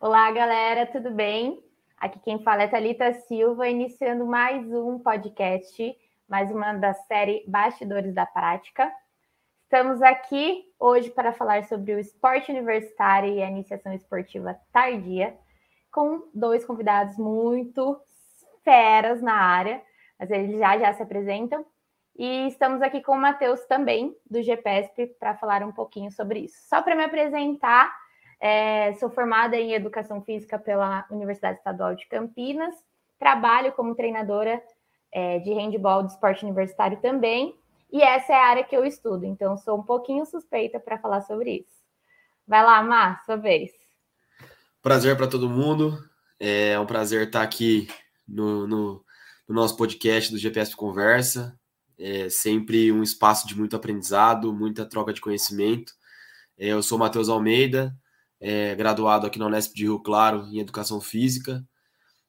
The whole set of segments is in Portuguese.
Olá, galera, tudo bem? Aqui quem fala é Thalita Silva, iniciando mais um podcast, mais uma da série Bastidores da Prática. Estamos aqui hoje para falar sobre o esporte universitário e a iniciação esportiva tardia, com dois convidados muito feras na área, mas eles já já se apresentam. E estamos aqui com o Matheus também, do GPSP, para falar um pouquinho sobre isso. Só para me apresentar, é, sou formada em Educação Física pela Universidade Estadual de Campinas, trabalho como treinadora é, de handball de esporte universitário também, e essa é a área que eu estudo, então sou um pouquinho suspeita para falar sobre isso. Vai lá, Mar, sua vez. Prazer para todo mundo. É um prazer estar aqui no, no, no nosso podcast do GPS Conversa. É sempre um espaço de muito aprendizado, muita troca de conhecimento. É, eu sou Matheus Almeida, é, graduado aqui na Unesp de Rio Claro em Educação Física.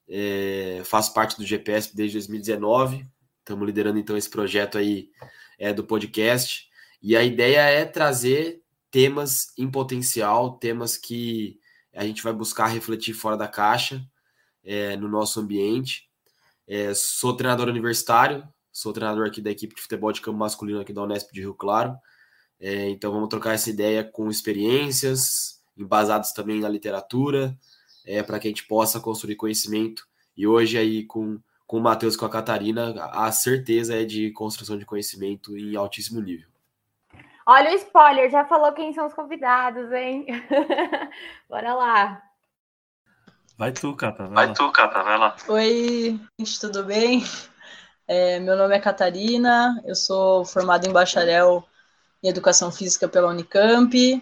É, faço parte do GPS desde 2019. Estamos liderando então esse projeto aí é, do podcast. E a ideia é trazer temas em potencial, temas que a gente vai buscar refletir fora da caixa é, no nosso ambiente. É, sou treinador universitário, sou treinador aqui da equipe de futebol de campo masculino aqui da Unesp de Rio Claro. É, então vamos trocar essa ideia com experiências, embasados também na literatura, é, para que a gente possa construir conhecimento. E hoje aí com com o Matheus e com a Catarina, a certeza é de construção de conhecimento em altíssimo nível. Olha o spoiler, já falou quem são os convidados, hein? Bora lá. Vai tu, Cata. Vai, vai tu, Cata, vai lá. Oi, gente, tudo bem? É, meu nome é Catarina, eu sou formada em bacharel em Educação Física pela Unicamp.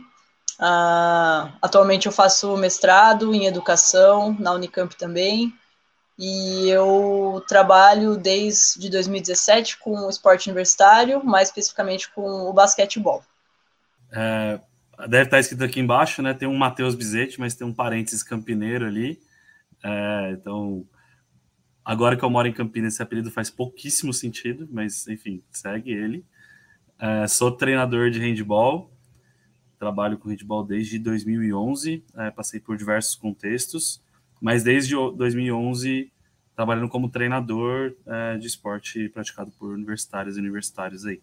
Uh, atualmente eu faço mestrado em Educação na Unicamp também e eu trabalho desde 2017 com o esporte universitário, mais especificamente com o basquetebol. É, deve estar escrito aqui embaixo, né? Tem um Matheus Bizete, mas tem um parênteses campineiro ali. É, então, agora que eu moro em Campinas, esse apelido faz pouquíssimo sentido, mas enfim, segue ele. É, sou treinador de handball, trabalho com handball desde 2011, é, passei por diversos contextos mas desde 2011 trabalhando como treinador é, de esporte praticado por universitários e universitários aí.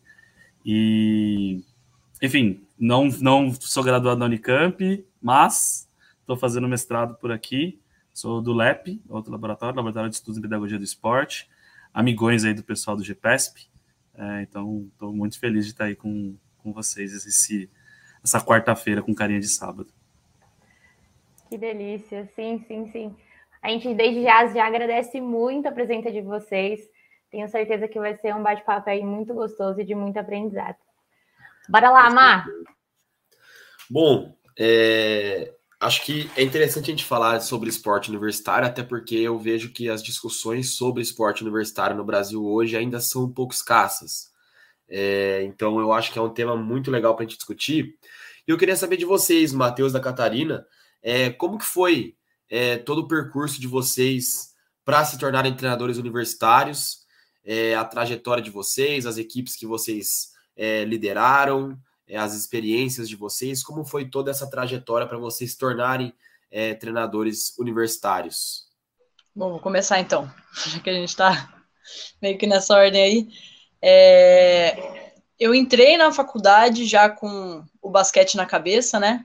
E, enfim, não, não sou graduado na Unicamp, mas estou fazendo mestrado por aqui. Sou do LEP, outro laboratório, Laboratório de Estudos em Pedagogia do Esporte, amigões aí do pessoal do GPESP. É, então, estou muito feliz de estar aí com, com vocês esse, essa quarta-feira com carinha de sábado. Que delícia, sim, sim, sim. A gente desde já, já agradece muito a presença de vocês. Tenho certeza que vai ser um bate-papo aí muito gostoso e de muito aprendizado. Bora lá, Mar! Bom, é, acho que é interessante a gente falar sobre esporte universitário, até porque eu vejo que as discussões sobre esporte universitário no Brasil hoje ainda são um pouco escassas. É, então eu acho que é um tema muito legal para a gente discutir. E eu queria saber de vocês, Matheus da Catarina, é, como que foi é, todo o percurso de vocês para se tornarem treinadores universitários, é, a trajetória de vocês, as equipes que vocês é, lideraram, é, as experiências de vocês, como foi toda essa trajetória para vocês se tornarem é, treinadores universitários? Bom, vou começar então, já que a gente está meio que nessa ordem aí. É, eu entrei na faculdade já com o basquete na cabeça, né?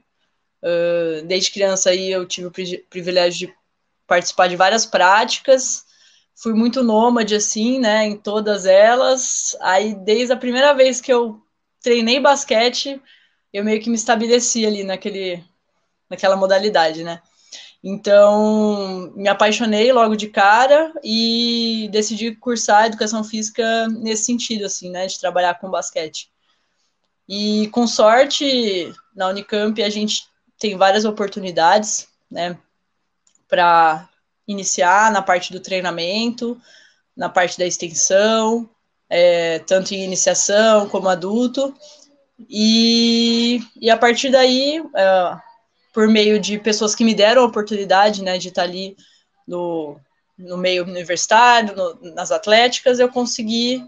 Uh, desde criança aí eu tive o privilégio de participar de várias práticas, fui muito nômade assim, né, em todas elas. Aí desde a primeira vez que eu treinei basquete, eu meio que me estabeleci ali naquele naquela modalidade, né? Então, me apaixonei logo de cara e decidi cursar educação física nesse sentido, assim, né, de trabalhar com basquete. E com sorte, na Unicamp a gente tem várias oportunidades, né, para iniciar na parte do treinamento, na parte da extensão, é, tanto em iniciação como adulto, e, e a partir daí, é, por meio de pessoas que me deram a oportunidade, né, de estar ali no, no meio universitário, no, nas atléticas, eu consegui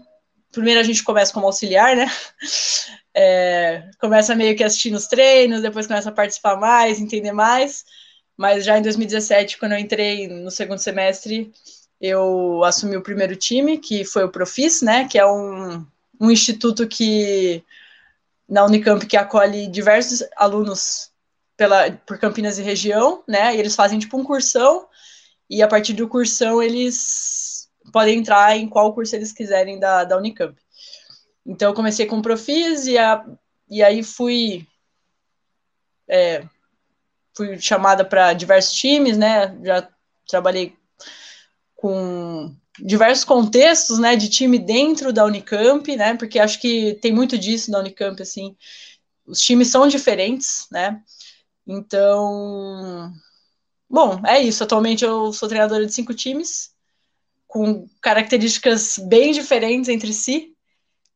primeiro a gente começa como auxiliar, né? É, começa meio que assistindo os treinos, depois começa a participar mais, entender mais. Mas já em 2017, quando eu entrei no segundo semestre, eu assumi o primeiro time, que foi o Profis, né? Que é um, um instituto que na Unicamp que acolhe diversos alunos pela, por Campinas e região, né? E eles fazem tipo um cursão, e a partir do cursão eles podem entrar em qual curso eles quiserem da, da Unicamp. Então eu comecei com o Profis e, a, e aí fui é, fui chamada para diversos times, né? Já trabalhei com diversos contextos, né, de time dentro da Unicamp, né? Porque acho que tem muito disso na Unicamp, assim. Os times são diferentes, né? Então, bom, é isso. Atualmente eu sou treinadora de cinco times, com características bem diferentes entre si,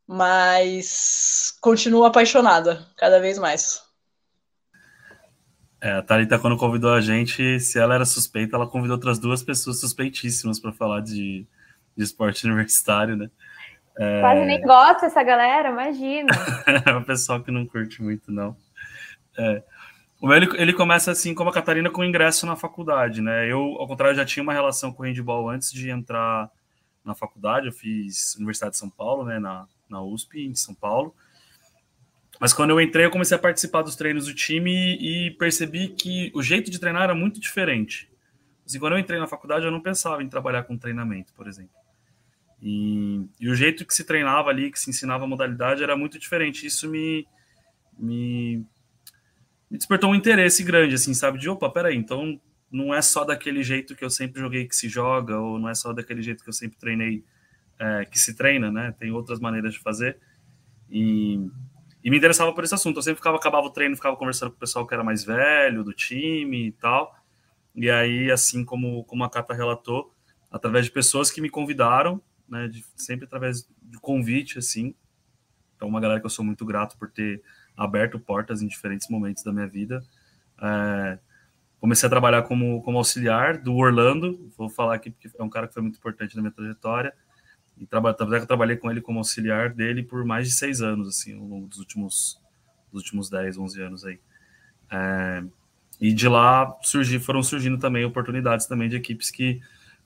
mas continuo apaixonada cada vez mais. É, a Thalita, quando convidou a gente, se ela era suspeita, ela convidou outras duas pessoas suspeitíssimas para falar de, de esporte universitário, né? É... Quase nem gosta essa galera, imagina. é o pessoal que não curte muito, não. É, o meu, ele, ele começa assim como a Catarina com ingresso na faculdade, né? Eu, ao contrário, já tinha uma relação com o handball antes de entrar na faculdade. Eu fiz Universidade de São Paulo, né? Na, na USP, em São Paulo. Mas quando eu entrei, eu comecei a participar dos treinos do time e percebi que o jeito de treinar era muito diferente. Assim, quando eu entrei na faculdade, eu não pensava em trabalhar com treinamento, por exemplo. E, e, o jeito que se treinava ali, que se ensinava a modalidade, era muito diferente. Isso me, me me despertou um interesse grande, assim, sabe? De opa, peraí, então não é só daquele jeito que eu sempre joguei que se joga, ou não é só daquele jeito que eu sempre treinei é, que se treina, né? Tem outras maneiras de fazer. E, e me interessava por esse assunto. Eu sempre ficava, acabava o treino, ficava conversando com o pessoal que era mais velho, do time e tal. E aí, assim como, como a Cata relatou, através de pessoas que me convidaram, né? De, sempre através de convite, assim. Então, uma galera que eu sou muito grato por ter aberto portas em diferentes momentos da minha vida. É, comecei a trabalhar como, como auxiliar do Orlando, vou falar aqui porque é um cara que foi muito importante na minha trajetória. E traba, eu trabalhei com ele como auxiliar dele por mais de seis anos, assim, ao longo dos últimos, dos últimos 10, 11 anos aí. É, e de lá surgi, foram surgindo também oportunidades também de equipes que,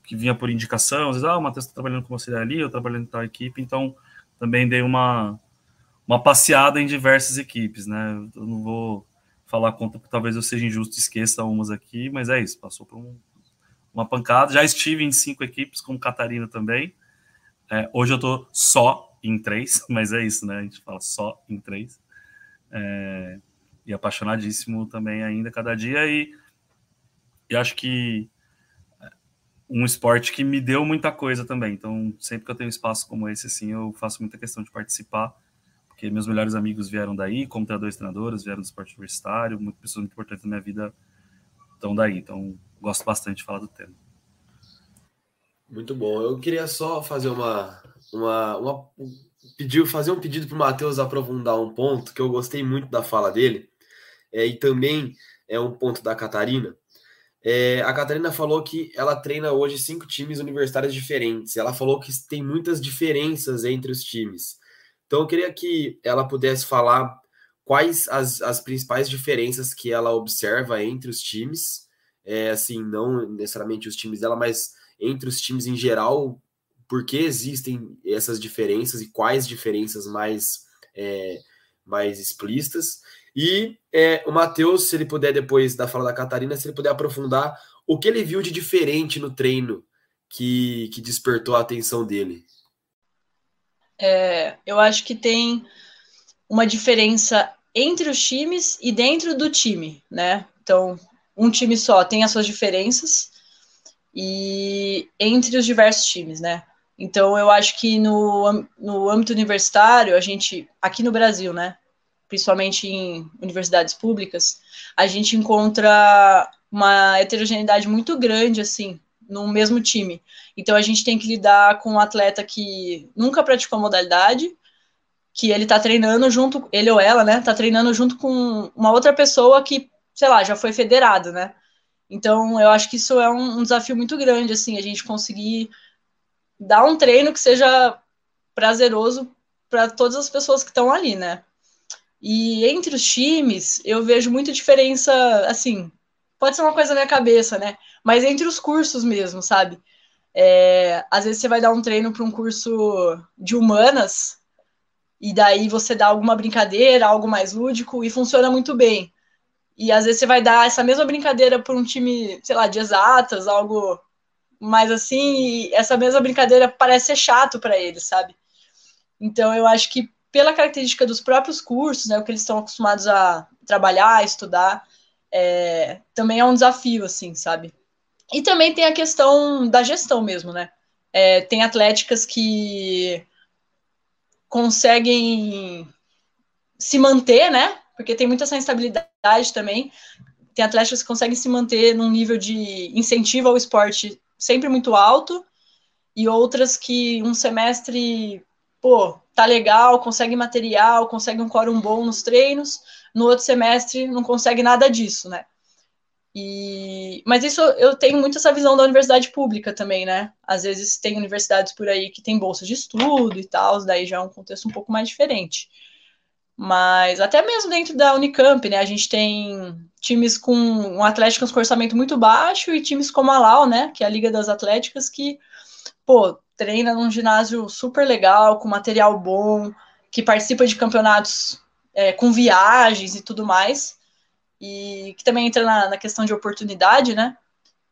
que vinha por indicação, às vezes, ah, o Matheus está trabalhando como auxiliar ali, eu trabalhando em tal equipe, então também dei uma, uma passeada em diversas equipes, né? Eu não vou falar conta, porque talvez eu seja injusto e esqueça umas aqui, mas é isso, passou por um, uma pancada. Já estive em cinco equipes, como Catarina também. É, hoje eu estou só em três, mas é isso, né? A gente fala só em três. É, e apaixonadíssimo também ainda cada dia. E, e acho que é, um esporte que me deu muita coisa também. Então, sempre que eu tenho espaço como esse, assim, eu faço muita questão de participar porque meus melhores amigos vieram daí, como treinadores e treinadoras, vieram do esporte universitário, muitas pessoas muito importantes na minha vida estão daí, então gosto bastante de falar do tema. Muito bom. Eu queria só fazer uma, uma, uma pedir, fazer um pedido para o Matheus aprofundar um ponto que eu gostei muito da fala dele, é, e também é um ponto da Catarina. É, a Catarina falou que ela treina hoje cinco times universitários diferentes. Ela falou que tem muitas diferenças entre os times. Então, eu queria que ela pudesse falar quais as, as principais diferenças que ela observa entre os times, é, assim, não necessariamente os times dela, mas entre os times em geral, por que existem essas diferenças e quais diferenças mais, é, mais explícitas. E é, o Matheus, se ele puder, depois da fala da Catarina, se ele puder aprofundar o que ele viu de diferente no treino que, que despertou a atenção dele. É, eu acho que tem uma diferença entre os times e dentro do time, né? Então, um time só tem as suas diferenças e entre os diversos times, né? Então, eu acho que no, no âmbito universitário, a gente, aqui no Brasil, né? Principalmente em universidades públicas, a gente encontra uma heterogeneidade muito grande, assim, no mesmo time. Então a gente tem que lidar com um atleta que nunca praticou a modalidade, que ele tá treinando junto, ele ou ela, né, tá treinando junto com uma outra pessoa que, sei lá, já foi federado, né? Então eu acho que isso é um, um desafio muito grande, assim, a gente conseguir dar um treino que seja prazeroso para todas as pessoas que estão ali, né? E entre os times, eu vejo muita diferença, assim, pode ser uma coisa na minha cabeça, né? Mas entre os cursos mesmo, sabe? É, às vezes você vai dar um treino para um curso de humanas, e daí você dá alguma brincadeira, algo mais lúdico, e funciona muito bem. E às vezes você vai dar essa mesma brincadeira para um time, sei lá, de exatas, algo mais assim, e essa mesma brincadeira parece ser chato para eles, sabe? Então eu acho que pela característica dos próprios cursos, né, o que eles estão acostumados a trabalhar, estudar, é, também é um desafio, assim, sabe? E também tem a questão da gestão mesmo, né? É, tem atléticas que conseguem se manter, né? Porque tem muita essa instabilidade também. Tem atletas que conseguem se manter num nível de incentivo ao esporte sempre muito alto, e outras que um semestre, pô, tá legal, consegue material, consegue um quórum bom nos treinos, no outro semestre não consegue nada disso, né? E, mas isso eu tenho muito essa visão da universidade pública também, né? Às vezes tem universidades por aí que tem bolsa de estudo e tal, daí já é um contexto um pouco mais diferente. Mas até mesmo dentro da Unicamp, né? A gente tem times com um Atlético com orçamento muito baixo e times como a Lau, né? Que é a Liga das Atléticas, que, pô, treina num ginásio super legal, com material bom, que participa de campeonatos é, com viagens e tudo mais. E que também entra na, na questão de oportunidade, né?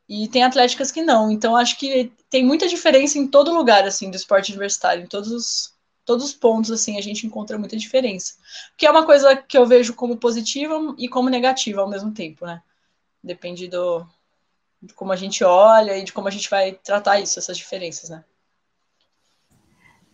E tem atléticas que não. Então, acho que tem muita diferença em todo lugar, assim, do esporte universitário, em todos os todos os pontos, assim, a gente encontra muita diferença. Que é uma coisa que eu vejo como positiva e como negativa ao mesmo tempo, né? Depende do, de como a gente olha e de como a gente vai tratar isso, essas diferenças, né?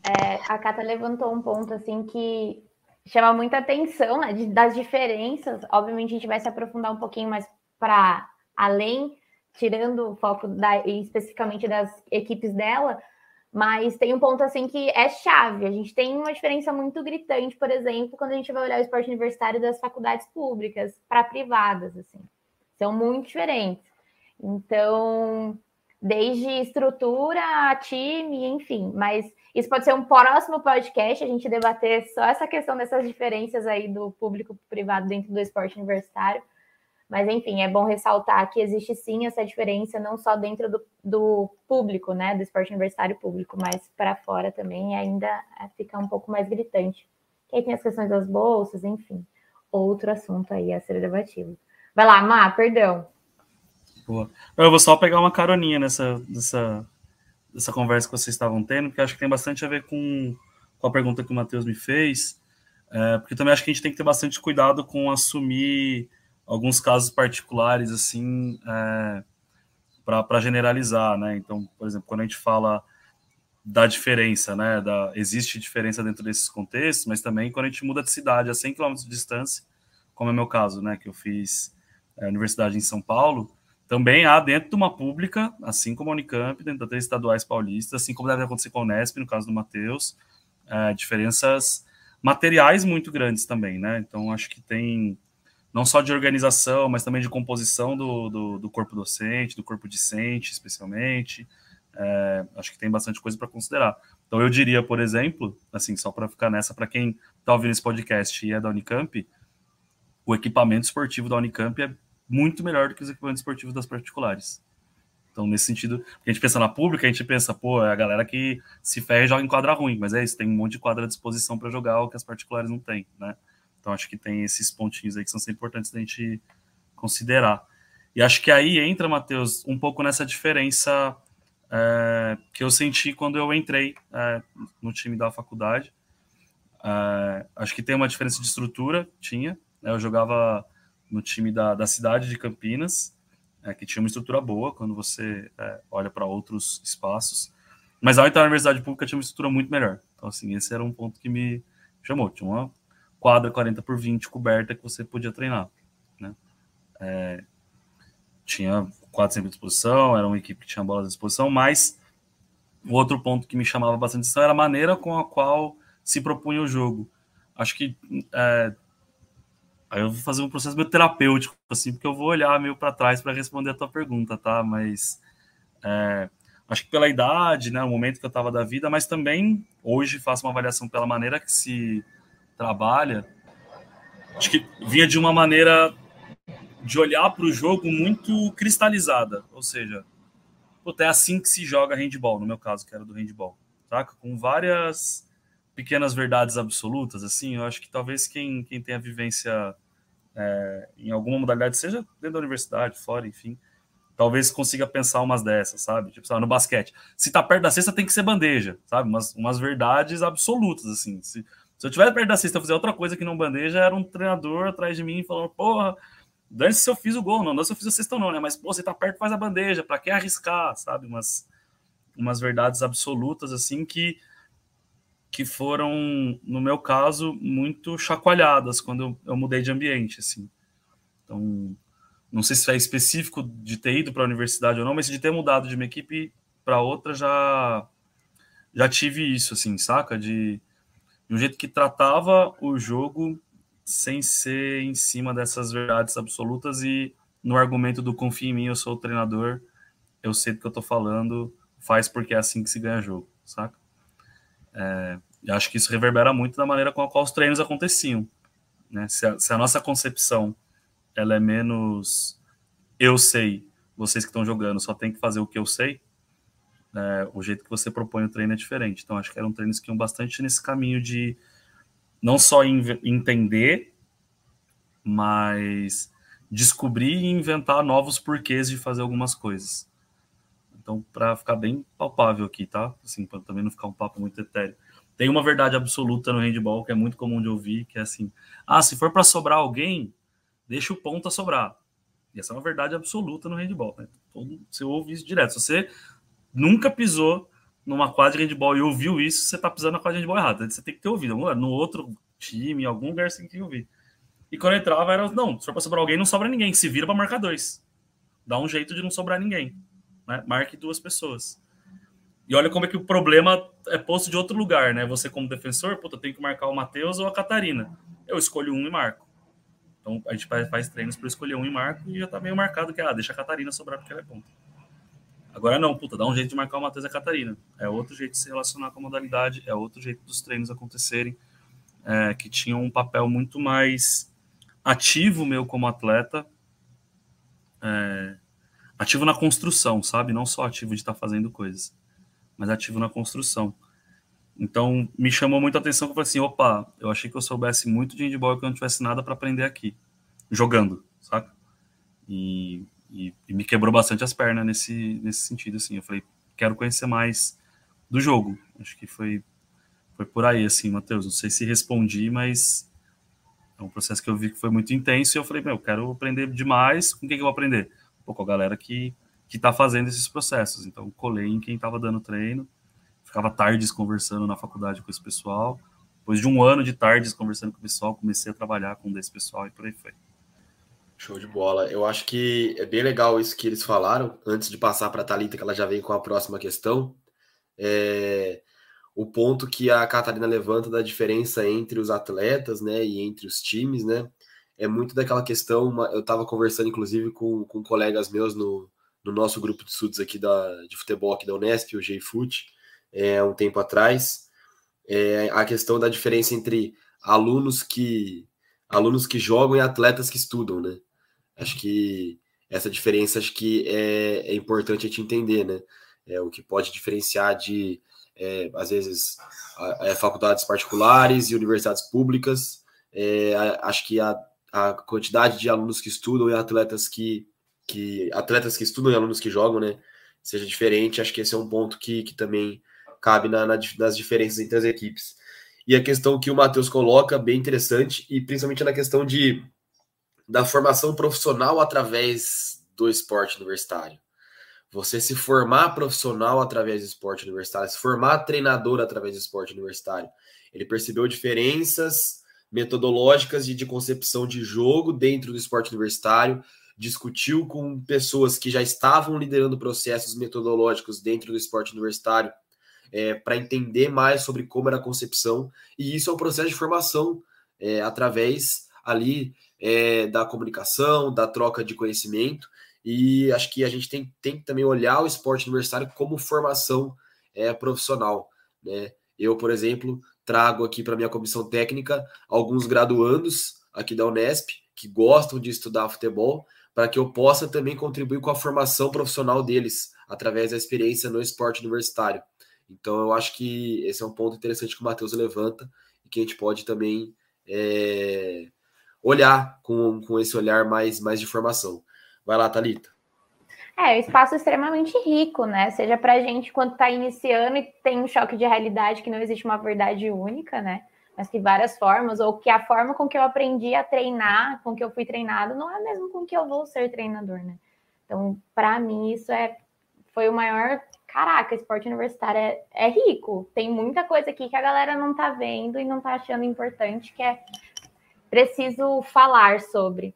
É, a Cata levantou um ponto, assim, que chama muita atenção, né, das diferenças. Obviamente, a gente vai se aprofundar um pouquinho mais para além, tirando o foco da, especificamente das equipes dela, mas tem um ponto assim que é chave. A gente tem uma diferença muito gritante, por exemplo, quando a gente vai olhar o esporte universitário das faculdades públicas para privadas, assim. São muito diferentes. Então, desde estrutura time, enfim, mas isso pode ser um próximo podcast, a gente debater só essa questão dessas diferenças aí do público privado dentro do esporte universitário. Mas, enfim, é bom ressaltar que existe sim essa diferença, não só dentro do, do público, né, do esporte universitário público, mas para fora também ainda é, fica um pouco mais gritante. Que aí tem as questões das bolsas, enfim, outro assunto aí a ser debatido. Vai lá, Má, perdão. Boa. Eu vou só pegar uma caroninha nessa, nessa, nessa conversa que vocês estavam tendo, porque acho que tem bastante a ver com, com a pergunta que o Matheus me fez, é, porque também acho que a gente tem que ter bastante cuidado com assumir alguns casos particulares, assim, é, para generalizar, né? Então, por exemplo, quando a gente fala da diferença, né? Da, existe diferença dentro desses contextos, mas também quando a gente muda de cidade a 100 km de distância, como é o meu caso, né? Que eu fiz é, universidade em São Paulo, também há dentro de uma pública, assim como a Unicamp, dentro das estaduais paulistas, assim como deve acontecer com a Unesp, no caso do Matheus, é, diferenças materiais muito grandes também, né? Então, acho que tem não só de organização, mas também de composição do, do, do corpo docente, do corpo discente, especialmente. É, acho que tem bastante coisa para considerar. Então, eu diria, por exemplo, assim, só para ficar nessa, para quem está ouvindo esse podcast e é da Unicamp, o equipamento esportivo da Unicamp é muito melhor do que os equipamentos esportivos das particulares. Então, nesse sentido, a gente pensa na pública, a gente pensa, pô, é a galera que se ferra e joga em quadra ruim, mas é isso, tem um monte de quadra à disposição para jogar, o que as particulares não têm, né? Então acho que tem esses pontinhos aí que são sempre importantes da gente considerar. E acho que aí entra, Matheus, um pouco nessa diferença é, que eu senti quando eu entrei é, no time da faculdade. É, acho que tem uma diferença de estrutura, tinha. Né? Eu jogava no time da, da cidade de Campinas, é, que tinha uma estrutura boa quando você é, olha para outros espaços. Mas ao entrar na universidade pública tinha uma estrutura muito melhor. Então, assim, esse era um ponto que me chamou. Tinha uma quadra 40 por 20 coberta que você podia treinar. Né? É, tinha quadra sempre à disposição, era uma equipe que tinha bola à disposição, mas o outro ponto que me chamava bastante atenção era a maneira com a qual se propunha o jogo. Acho que é, aí eu vou fazer um processo meio terapêutico, assim, porque eu vou olhar meio para trás para responder a tua pergunta, tá? Mas é, acho que pela idade, né, o momento que eu estava da vida, mas também hoje faço uma avaliação pela maneira que se trabalha. Acho que vinha de uma maneira de olhar para o jogo muito cristalizada, ou seja, é assim que se joga handball, no meu caso, que era do handball, saca? Com várias pequenas verdades absolutas, assim, eu acho que talvez quem, quem tem a vivência é, em alguma modalidade, seja dentro da universidade, fora, enfim, talvez consiga pensar umas dessas, sabe? Tipo, sabe, no basquete. Se tá perto da cesta, tem que ser bandeja, sabe? Umas, umas verdades absolutas, assim. Se, se eu estiver perto da cesta fazer outra coisa que não bandeja, era um treinador atrás de mim falando, porra, dane se eu fiz o gol, não, não se eu fiz a cesta não, né? Mas, pô, você tá perto, faz a bandeja, para que arriscar, sabe? Umas, umas verdades absolutas, assim, que que foram, no meu caso, muito chacoalhadas quando eu, eu mudei de ambiente, assim. Então, não sei se é específico de ter ido para a universidade ou não, mas de ter mudado de uma equipe para outra já já tive isso, assim, saca? De, de um jeito que tratava o jogo sem ser em cima dessas verdades absolutas e no argumento do confia em mim, eu sou o treinador, eu sei do que eu tô falando, faz porque é assim que se ganha jogo, saca? É, e acho que isso reverbera muito da maneira com a qual os treinos aconteciam. Né? Se, a, se a nossa concepção ela é menos eu sei, vocês que estão jogando só tem que fazer o que eu sei, é, o jeito que você propõe o treino é diferente. Então, acho que eram treinos que iam bastante nesse caminho de não só entender, mas descobrir e inventar novos porquês de fazer algumas coisas. Então, para ficar bem palpável aqui, tá? Assim, para também não ficar um papo muito etéreo. Tem uma verdade absoluta no handball que é muito comum de ouvir, que é assim: ah, se for para sobrar alguém, deixa o ponto a sobrar. E essa é uma verdade absoluta no handball. Né? Todo, você ouve isso direto. Se você nunca pisou numa quadra de handball e ouviu isso, você está pisando na quadra de handball errada. Você tem que ter ouvido. No outro time, em algum lugar você tem que ouvir. E quando entrava, era: não, se for para sobrar alguém, não sobra ninguém. Se vira para marcar dois. Dá um jeito de não sobrar ninguém. Né? Marque duas pessoas. E olha como é que o problema é posto de outro lugar, né? Você, como defensor, puta, tem que marcar o Matheus ou a Catarina. Eu escolho um e marco. Então a gente faz treinos para escolher um e marco e já tá meio marcado que, ah, deixa a Catarina sobrar porque ela é ponta. Agora não, puta, dá um jeito de marcar o Matheus e a Catarina. É outro jeito de se relacionar com a modalidade, é outro jeito dos treinos acontecerem, é, que tinham um papel muito mais ativo meu como atleta, é, ativo na construção, sabe? Não só ativo de estar tá fazendo coisas mas ativo na construção. Então, me chamou muito a atenção que eu falei assim, opa, eu achei que eu soubesse muito de handball e que eu não tivesse nada para aprender aqui, jogando, saca? E, e, e, me quebrou bastante as pernas nesse, nesse sentido, assim. Eu falei, quero conhecer mais do jogo. Acho que foi, foi por aí, assim, Matheus. Não sei se respondi, mas é um processo que eu vi que foi muito intenso e eu falei, meu, eu quero aprender demais. Com quem que eu vou aprender? Pô, com a galera que que está fazendo esses processos. Então, colei em quem estava dando treino, ficava tardes conversando na faculdade com esse pessoal. Depois de um ano de tardes conversando com o pessoal, comecei a trabalhar com esse pessoal e por aí foi. Show de bola. Eu acho que é bem legal isso que eles falaram. Antes de passar para a Thalita, que ela já vem com a próxima questão, é o ponto que a Catarina levanta da diferença entre os atletas né, e entre os times, né? É muito daquela questão. Eu estava conversando, inclusive, com, com colegas meus no, no nosso grupo de estudos aqui da, de futebol aqui da Unesp, o GFUT, é, um tempo atrás, é, a questão da diferença entre alunos que alunos que jogam e atletas que estudam, né? Acho que essa diferença acho que é, é importante a gente entender, né? É, o que pode diferenciar de, é, às vezes, a, a é, faculdades particulares e universidades públicas. É, a, acho que a, a quantidade de alunos que estudam e atletas que que atletas que estudam e alunos que jogam, né, seja diferente. Acho que esse é um ponto que, que também cabe na, na, nas diferenças entre as equipes. E a questão que o Matheus coloca, bem interessante, e principalmente na questão de, da formação profissional através do esporte universitário. Você se formar profissional através do esporte universitário, se formar treinador através do esporte universitário. Ele percebeu diferenças metodológicas e de concepção de jogo dentro do esporte universitário, discutiu com pessoas que já estavam liderando processos metodológicos dentro do esporte universitário é, para entender mais sobre como era a concepção, e isso é um processo de formação é, através ali é, da comunicação, da troca de conhecimento, e acho que a gente tem, tem que também olhar o esporte universitário como formação é, profissional. Né? Eu, por exemplo, trago aqui para minha comissão técnica alguns graduandos aqui da Unesp que gostam de estudar futebol, para que eu possa também contribuir com a formação profissional deles através da experiência no esporte universitário. Então, eu acho que esse é um ponto interessante que o Matheus levanta e que a gente pode também é, olhar com, com esse olhar mais, mais de formação. Vai lá, Thalita. É, um espaço extremamente rico, né? Seja para a gente quando está iniciando e tem um choque de realidade que não existe uma verdade única, né? Mas que várias formas, ou que a forma com que eu aprendi a treinar, com que eu fui treinado, não é mesmo com que eu vou ser treinador, né? Então, para mim, isso é foi o maior. Caraca, esporte universitário é, é rico. Tem muita coisa aqui que a galera não tá vendo e não tá achando importante, que é preciso falar sobre.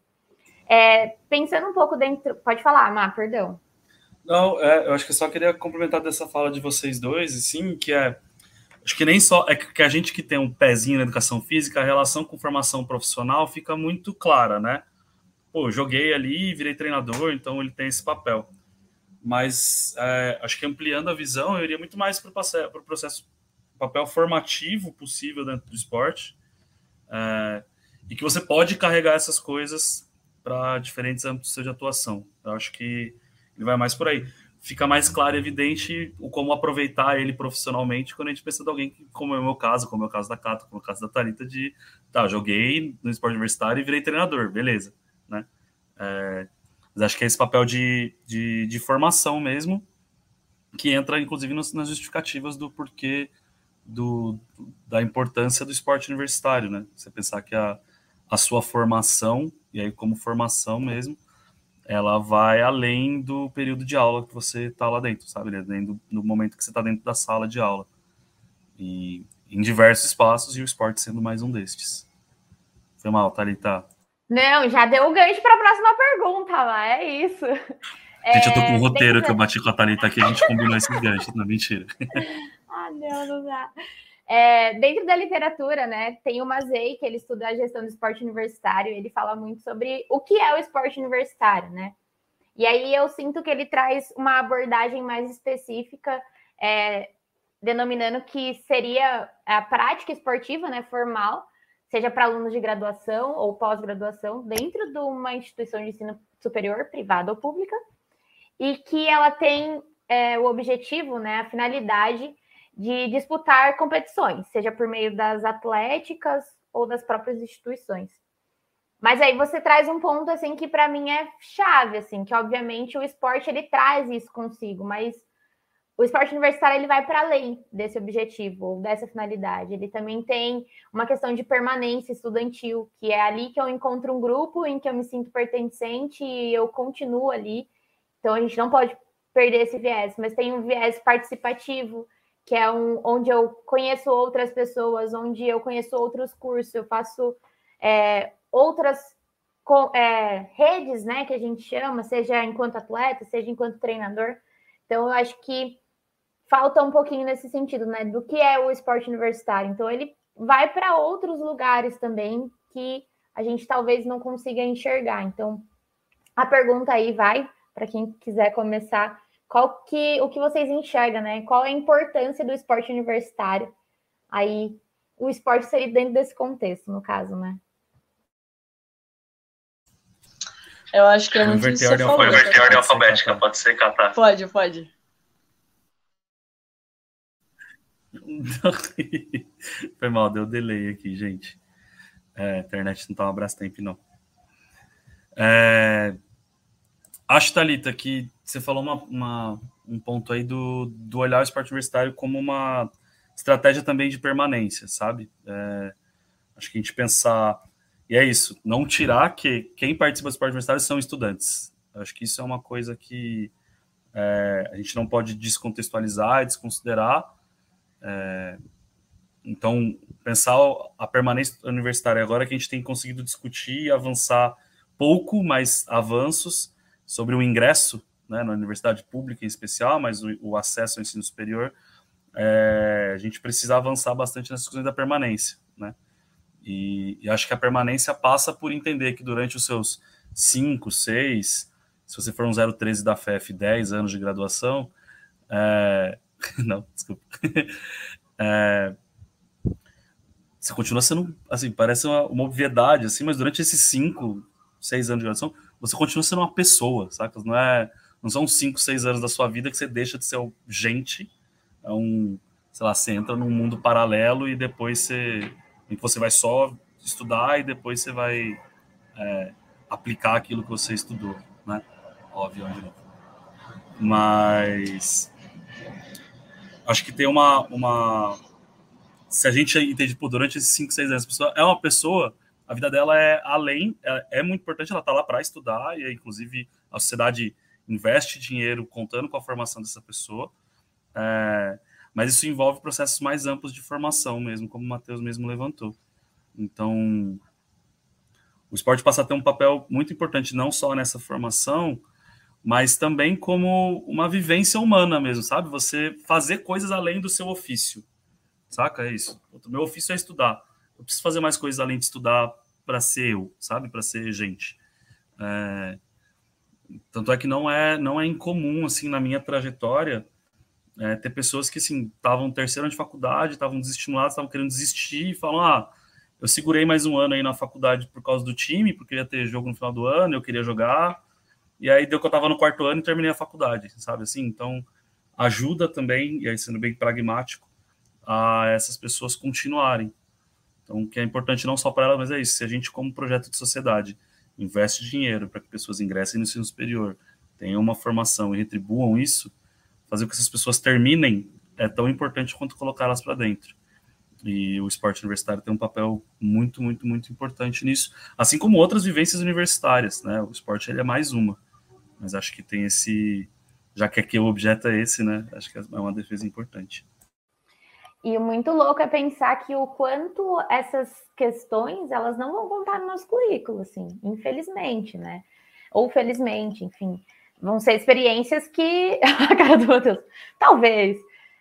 É, pensando um pouco dentro. Pode falar, Má, perdão. Não, é, eu acho que eu só queria complementar dessa fala de vocês dois, sim, que é. Acho que nem só. É que a gente que tem um pezinho na educação física, a relação com formação profissional fica muito clara, né? Pô, joguei ali, virei treinador, então ele tem esse papel. Mas é, acho que ampliando a visão, eu iria muito mais para o processo, papel formativo possível dentro do esporte. É, e que você pode carregar essas coisas para diferentes âmbitos de atuação. Eu acho que ele vai mais por aí. Fica mais claro e evidente o como aproveitar ele profissionalmente quando a gente pensa de alguém que, como é o meu caso, como é o caso da Cato, como é o caso da Tarita, de tá, joguei no esporte universitário e virei treinador, beleza, né? É, mas acho que é esse papel de, de, de formação mesmo, que entra inclusive nas justificativas do porquê do, da importância do esporte universitário, né? Você pensar que a, a sua formação, e aí como formação mesmo, ela vai além do período de aula que você está lá dentro, sabe? Além do, do momento que você está dentro da sala de aula. E em diversos espaços, e o esporte sendo mais um destes. Foi mal, Thalita. Não, já deu o gancho para a próxima pergunta, lá, é isso. Gente, eu tô com um é, roteiro que eu bati com a Thalita aqui, a gente combinou esses ganchos, não, mentira. ah, não, não dá. É, dentro da literatura, né, tem o Mazei, que ele estuda a gestão do esporte universitário, ele fala muito sobre o que é o esporte universitário, né? E aí eu sinto que ele traz uma abordagem mais específica, é, denominando que seria a prática esportiva, né, formal, seja para alunos de graduação ou pós-graduação, dentro de uma instituição de ensino superior, privada ou pública, e que ela tem é, o objetivo, né, a finalidade de disputar competições, seja por meio das atléticas ou das próprias instituições. Mas aí você traz um ponto assim que para mim é chave, assim, que obviamente o esporte ele traz isso consigo, mas o esporte universitário ele vai para além desse objetivo, dessa finalidade. Ele também tem uma questão de permanência estudantil, que é ali que eu encontro um grupo em que eu me sinto pertencente e eu continuo ali. Então a gente não pode perder esse viés, mas tem um viés participativo, que é um, onde eu conheço outras pessoas, onde eu conheço outros cursos, eu faço é, outras é, redes, né, que a gente chama, seja enquanto atleta, seja enquanto treinador. Então, eu acho que falta um pouquinho nesse sentido, né, do que é o esporte universitário. Então, ele vai para outros lugares também que a gente talvez não consiga enxergar. Então, a pergunta aí vai para quem quiser começar qual que o que vocês enxergam, né? Qual é a importância do esporte universitário? Aí o esporte seria dentro desse contexto, no caso, né? Eu acho que é muito Inverter ordem alfabética, ordem alfabética, pode ser, Catar? Pode, pode. Foi mal, deu delay aqui, gente. É, a internet não tá um abraço tempo, não. É, acho, Thalita, que você falou uma, uma, um ponto aí do, do olhar o esporte universitário como uma estratégia também de permanência, sabe? É, acho que a gente pensar. E é isso, não tirar que quem participa do esporte universitário são estudantes. Acho que isso é uma coisa que é, a gente não pode descontextualizar desconsiderar. É, então, pensar a permanência universitária agora que a gente tem conseguido discutir e avançar pouco, mas avanços sobre o ingresso né, na universidade pública em especial, mas o, o acesso ao ensino superior, é, a gente precisa avançar bastante nessas questões da permanência, né? E, e, acho que a permanência passa por entender que durante os seus cinco, seis, se você for um 013 da FEF, 10 anos de graduação, é... não, desculpa. É... Você continua sendo, assim, parece uma, uma obviedade, assim, mas durante esses 5, 6 anos de graduação, você continua sendo uma pessoa, saca? Não é, não são 5, 6 anos da sua vida que você deixa de ser gente, é um, sei lá, você entra num mundo paralelo e depois você, você vai só estudar e depois você vai é, aplicar aquilo que você estudou, né? Óbvio, de novo. Mas acho que tem uma, uma se a gente entende por durante esses 5, 6 anos, a pessoa é uma pessoa, a vida dela é além, é, é muito importante, ela tá lá para estudar, e inclusive a sociedade investe dinheiro contando com a formação dessa pessoa, é, mas isso envolve processos mais amplos de formação mesmo, como o Matheus mesmo levantou. Então, o esporte passa a ter um papel muito importante, não só nessa formação, mas também como uma vivência humana mesmo, sabe? Você fazer coisas além do seu ofício, saca? É isso. O meu ofício é estudar. Eu preciso fazer mais coisas além de estudar para ser eu, sabe? Para ser gente. É... Tanto é que não é não é incomum assim na minha trajetória é, ter pessoas que assim estavam terceiro ano de faculdade, estavam desestimulados, estavam querendo desistir e falam ah eu segurei mais um ano aí na faculdade por causa do time, porque ia ter jogo no final do ano, eu queria jogar. E aí deu que eu estava no quarto ano e terminei a faculdade, sabe assim? Então ajuda também, e aí sendo bem pragmático, a essas pessoas continuarem. Então, que é importante não só para elas, mas é isso. Se a gente, como projeto de sociedade, investe dinheiro para que pessoas ingressem no ensino superior, tenham uma formação e retribuam isso, fazer com que essas pessoas terminem é tão importante quanto colocá-las para dentro. E o esporte universitário tem um papel muito, muito, muito importante nisso, assim como outras vivências universitárias, né? O esporte ele é mais uma, mas acho que tem esse, já que aqui o objeto é esse, né? Acho que é uma defesa importante. E o muito louco é pensar que o quanto essas questões elas não vão contar no nosso currículo, assim, infelizmente, né? Ou felizmente, enfim, vão ser experiências que, a cara do Matheus, talvez,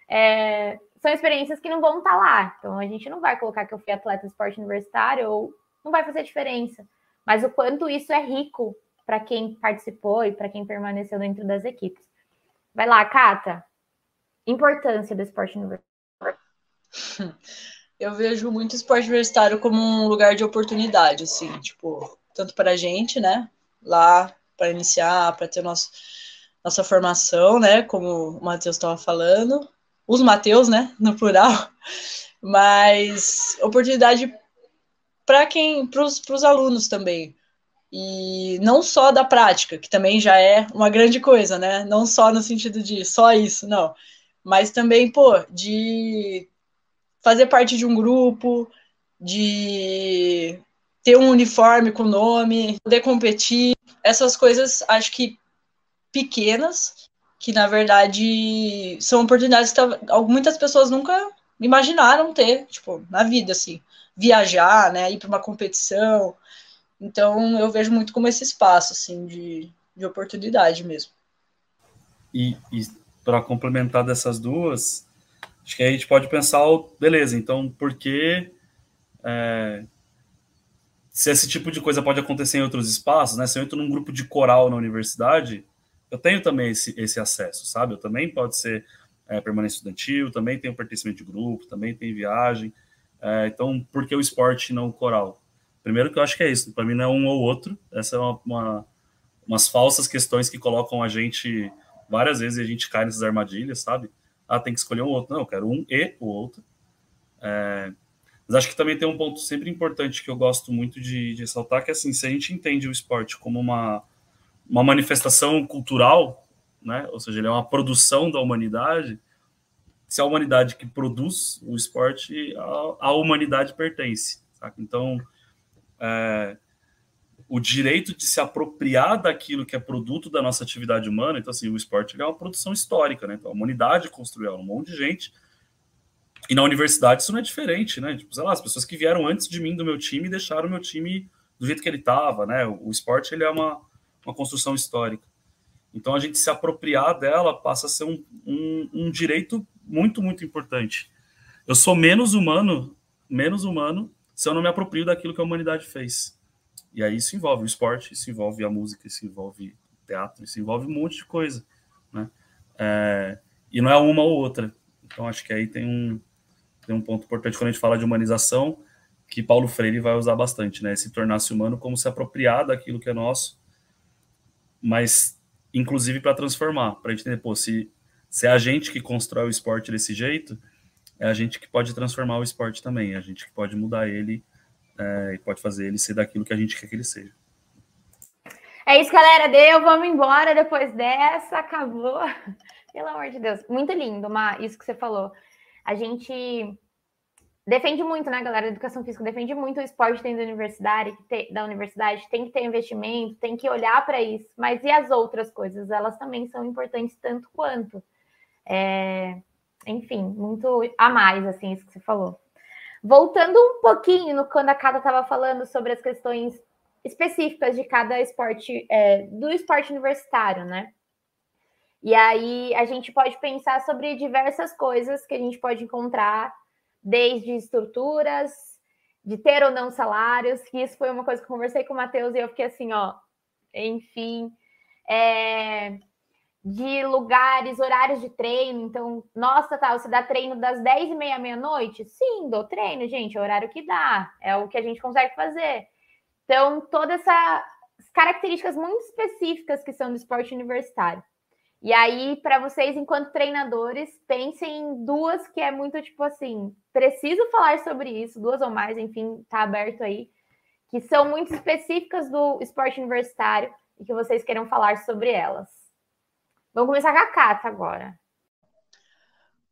é, são experiências que não vão estar tá lá. Então a gente não vai colocar que eu fui atleta de esporte universitário ou não vai fazer diferença. Mas o quanto isso é rico para quem participou e para quem permaneceu dentro das equipes. Vai lá, Cata. Importância do esporte universitário. Eu vejo muito esporte universitário como um lugar de oportunidade, assim, tipo, tanto para a gente, né, lá para iniciar, para ter nosso, nossa formação, né, como o Matheus estava falando, os Mateus, né, no plural, mas oportunidade para quem, para os alunos também. E não só da prática, que também já é uma grande coisa, né? Não só no sentido de só isso, não. Mas também, pô, de fazer parte de um grupo, de ter um uniforme com nome, poder competir, essas coisas acho que pequenas, que na verdade são oportunidades que muitas pessoas nunca imaginaram ter, tipo, na vida, assim, viajar, né, ir para uma competição. Então eu vejo muito como esse espaço, assim, de, de oportunidade mesmo. E, e para complementar dessas duas, acho que a gente pode pensar, beleza, então por que é, se esse tipo de coisa pode acontecer em outros espaços, né? Se eu entro num grupo de coral na universidade, eu tenho também esse, esse acesso, sabe? Eu também pode ser é, estudantil, também tenho pertencimento de grupo, também tem viagem. É, então, por que o esporte não o coral? Primeiro que eu acho que é isso, para mim não é um ou outro, essa é uma, uma, umas falsas questões que colocam a gente várias vezes e a gente cai nessas armadilhas, sabe? Ah, tem que escolher um outro. Não, eu quero um e o outro. É, mas acho que também tem um ponto sempre importante que eu gosto muito de, de ressaltar, que é assim, se a gente entende o esporte como uma uma manifestação cultural, né? ou seja, ele é uma produção da humanidade. Se a humanidade que produz o esporte, a, a humanidade pertence. Saca? Então, é, o direito de se apropriar daquilo que é produto da nossa atividade humana, então, assim, o esporte é uma produção histórica, né? Então, a humanidade construiu um monte de gente. E na universidade isso não é diferente, né? Tipo, sei lá, as pessoas que vieram antes de mim do meu time deixaram o meu time do jeito que ele estava, né? O, o esporte ele é uma uma construção histórica. Então, a gente se apropriar dela passa a ser um, um, um direito muito, muito importante. Eu sou menos humano, menos humano, se eu não me aproprio daquilo que a humanidade fez. E aí isso envolve o esporte, isso envolve a música, isso envolve teatro, isso envolve um monte de coisa, né? É, e não é uma ou outra. Então, acho que aí tem um, tem um ponto importante quando a gente fala de humanização, que Paulo Freire vai usar bastante, né? Se tornar-se humano como se apropriar daquilo que é nosso, mas inclusive para transformar, para entender, pô, se, se é a gente que constrói o esporte desse jeito, é a gente que pode transformar o esporte também, é a gente que pode mudar ele é, e pode fazer ele ser daquilo que a gente quer que ele seja. É isso, galera. Deu, vamos embora depois dessa. Acabou. Pelo amor de Deus. Muito lindo, Ma, isso que você falou. A gente defende muito, né, galera? A educação física defende muito o esporte dentro da universidade, da universidade, tem que ter investimento, tem que olhar para isso. Mas e as outras coisas? Elas também são importantes tanto quanto. É, enfim, muito a mais, assim, isso que você falou. Voltando um pouquinho no quando a Cata estava falando sobre as questões específicas de cada esporte, é, do esporte universitário, né? E aí a gente pode pensar sobre diversas coisas que a gente pode encontrar desde estruturas, de ter ou não salários, que isso foi uma coisa que eu conversei com o Matheus e eu fiquei assim, ó, enfim, é, de lugares, horários de treino. Então, nossa, tá, você dá treino das 10 e meia meia-noite? Sim, dou treino, gente, é o horário que dá, é o que a gente consegue fazer. Então, todas essas características muito específicas que são do esporte universitário. E aí, para vocês, enquanto treinadores, pensem em duas que é muito tipo assim, preciso falar sobre isso, duas ou mais, enfim, tá aberto aí, que são muito específicas do esporte universitário e que vocês queiram falar sobre elas. Vamos começar com a Cata agora.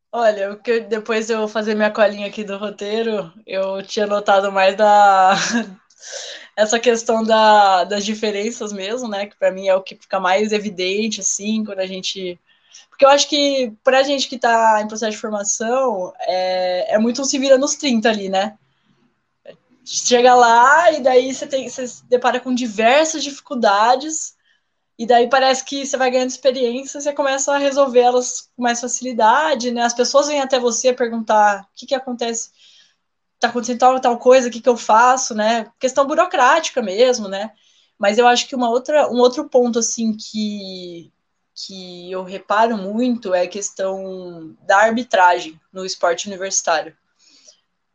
Olha, que depois de eu fazer minha colinha aqui do roteiro, eu tinha notado mais da essa questão da, das diferenças mesmo, né? Que para mim é o que fica mais evidente, assim, quando a gente. Porque eu acho que para a gente que está em processo de formação, é, é muito um se vira nos 30 ali, né? Chega lá e daí você, tem, você se depara com diversas dificuldades, e daí parece que você vai ganhando experiência, você começa a resolver elas com mais facilidade, né? As pessoas vêm até você perguntar o que, que acontece tá acontecendo tal, tal coisa, o que, que eu faço, né? Questão burocrática mesmo, né? Mas eu acho que uma outra, um outro ponto, assim, que, que eu reparo muito é a questão da arbitragem no esporte universitário.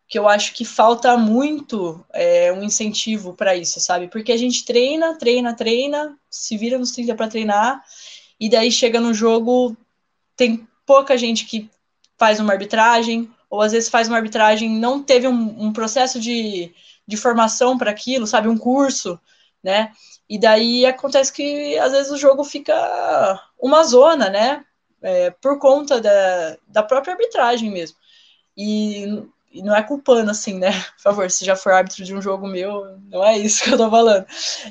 Que eu acho que falta muito é, um incentivo para isso, sabe? Porque a gente treina, treina, treina, se vira nos 30 para treinar, e daí chega no jogo, tem pouca gente que faz uma arbitragem, ou às vezes faz uma arbitragem, não teve um, um processo de, de formação para aquilo, sabe, um curso, né? E daí acontece que às vezes o jogo fica uma zona, né? É, por conta da, da própria arbitragem mesmo. E, e, não é culpando, assim, né? Por favor, se já for árbitro de um jogo meu, não é isso que eu tô falando.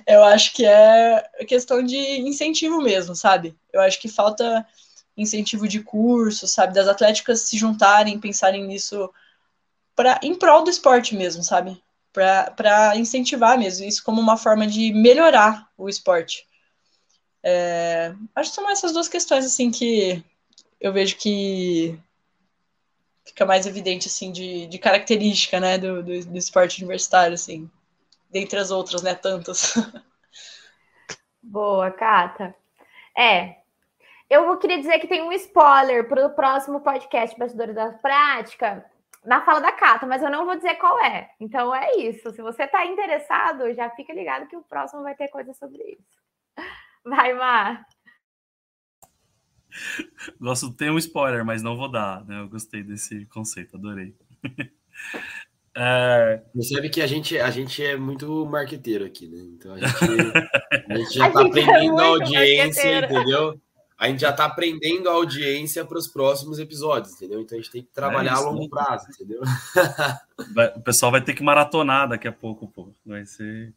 Eu acho que é questão de incentivo mesmo, sabe? Eu acho que falta incentivo de curso, sabe? Das atléticas se juntarem, pensarem nisso pra, em prol do esporte mesmo, sabe? Para incentivar mesmo, isso como uma forma de melhorar o esporte. É, acho que são essas duas questões, assim, que eu vejo que fica mais evidente, assim, de, de característica, né, do, do, do esporte universitário, assim, dentre as outras, né, tantas. Boa, Cata. É, eu queria dizer que tem um spoiler para o próximo podcast Bastidores da Prática, na fala da Cata, mas eu não vou dizer qual é. Então é isso. Se você está interessado, já fica ligado que o próximo vai ter coisa sobre isso. Vai, Mar. Gosto, tem um spoiler, mas não vou dar, né? Eu gostei desse conceito, adorei. É... Percebe que a gente, a gente é muito marqueteiro aqui, né? Então a gente, a gente já está é aprendendo é a audiência, entendeu? a gente já está aprendendo a audiência para os próximos episódios, entendeu? Então a gente tem que trabalhar é isso, a longo né? prazo, entendeu? Vai, o pessoal vai ter que maratonar daqui a pouco, pô. Vai ser.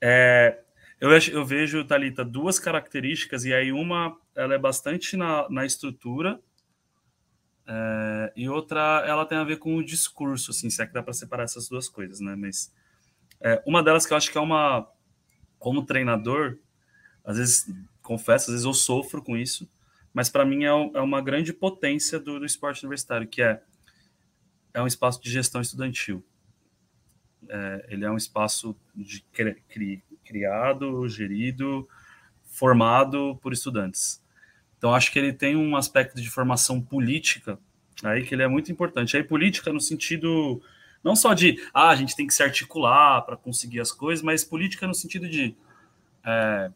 É, eu, vejo, eu vejo, Thalita, duas características, e aí uma ela é bastante na, na estrutura, é, e outra ela tem a ver com o discurso, assim, se é que dá para separar essas duas coisas, né? Mas é, uma delas que eu acho que é uma. Como treinador, às vezes confesso, às vezes eu sofro com isso, mas para mim é, é, uma grande potência do, do, esporte universitário, que é, é um espaço de gestão estudantil. É, ele é um espaço de cri, criado, gerido, formado por estudantes. Então, acho que ele tem um aspecto de formação política aí que ele é muito importante. Aí, política no sentido não só de, ah, a gente tem que se articular para conseguir as coisas, mas política no sentido de. É,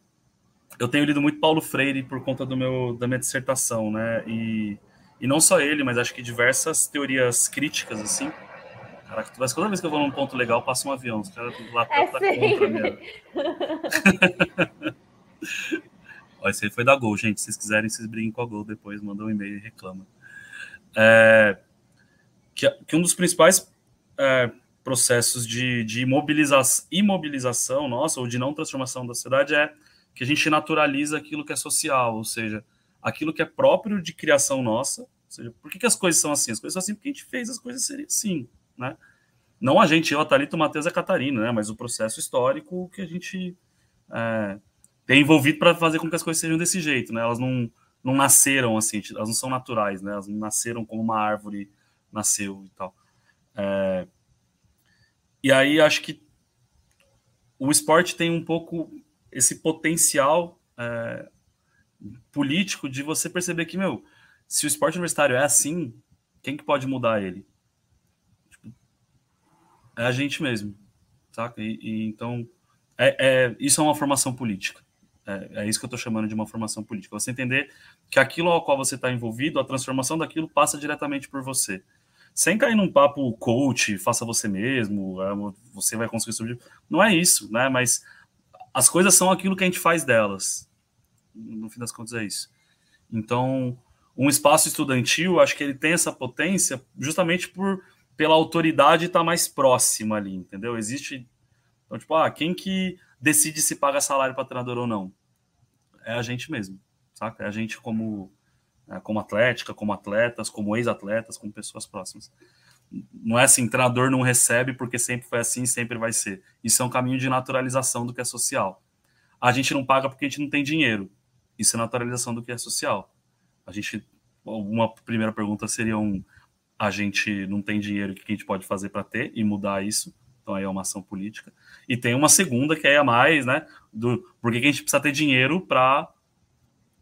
eu tenho lido muito Paulo Freire por conta do meu, da minha dissertação, né? E, e não só ele, mas acho que diversas teorias críticas, assim. Caraca, mas toda vez que eu vou num ponto legal, passa um avião. Os caras lá é tá contra mesmo. Ó, esse aí foi da Gol, gente. Se vocês quiserem, vocês briguem com a Gol depois, mandam um e-mail e reclamam. É, que, que um dos principais é, processos de, de imobilização, imobilização nossa, ou de não transformação da sociedade, é que a gente naturaliza aquilo que é social, ou seja, aquilo que é próprio de criação nossa. Ou seja, por que, que as coisas são assim? As coisas são assim porque a gente fez as coisas serem assim, né? Não a gente, eu, a Thalita, o Matheus e a Catarina, né? Mas o processo histórico que a gente é, tem envolvido para fazer com que as coisas sejam desse jeito, né? Elas não, não nasceram assim, elas não são naturais, né? Elas não nasceram como uma árvore nasceu e tal. É, e aí acho que o esporte tem um pouco esse potencial é, político de você perceber que, meu, se o esporte universitário é assim, quem que pode mudar ele? É a gente mesmo, saca? E, e então, é, é, isso é uma formação política. É, é isso que eu estou chamando de uma formação política. Você entender que aquilo ao qual você está envolvido, a transformação daquilo passa diretamente por você sem cair num papo coach, faça você mesmo, é, você vai conseguir subir. Não é isso, né? Mas as coisas são aquilo que a gente faz delas. No fim das contas é isso. Então, um espaço estudantil, acho que ele tem essa potência justamente por pela autoridade estar tá mais próxima ali, entendeu? Existe então, tipo, ah, quem que decide se paga salário para treinador ou não? É a gente mesmo, saca? É a gente como né, como atlética, como atletas, como ex-atletas, como pessoas próximas. Não é assim, treinador não recebe porque sempre foi assim, sempre vai ser. Isso é um caminho de naturalização do que é social. A gente não paga porque a gente não tem dinheiro. Isso é naturalização do que é social. A gente, uma primeira pergunta seria um, a gente não tem dinheiro, o que a gente pode fazer para ter e mudar isso? Então aí é uma ação política. E tem uma segunda que é a mais, né, do por que a gente precisa ter dinheiro para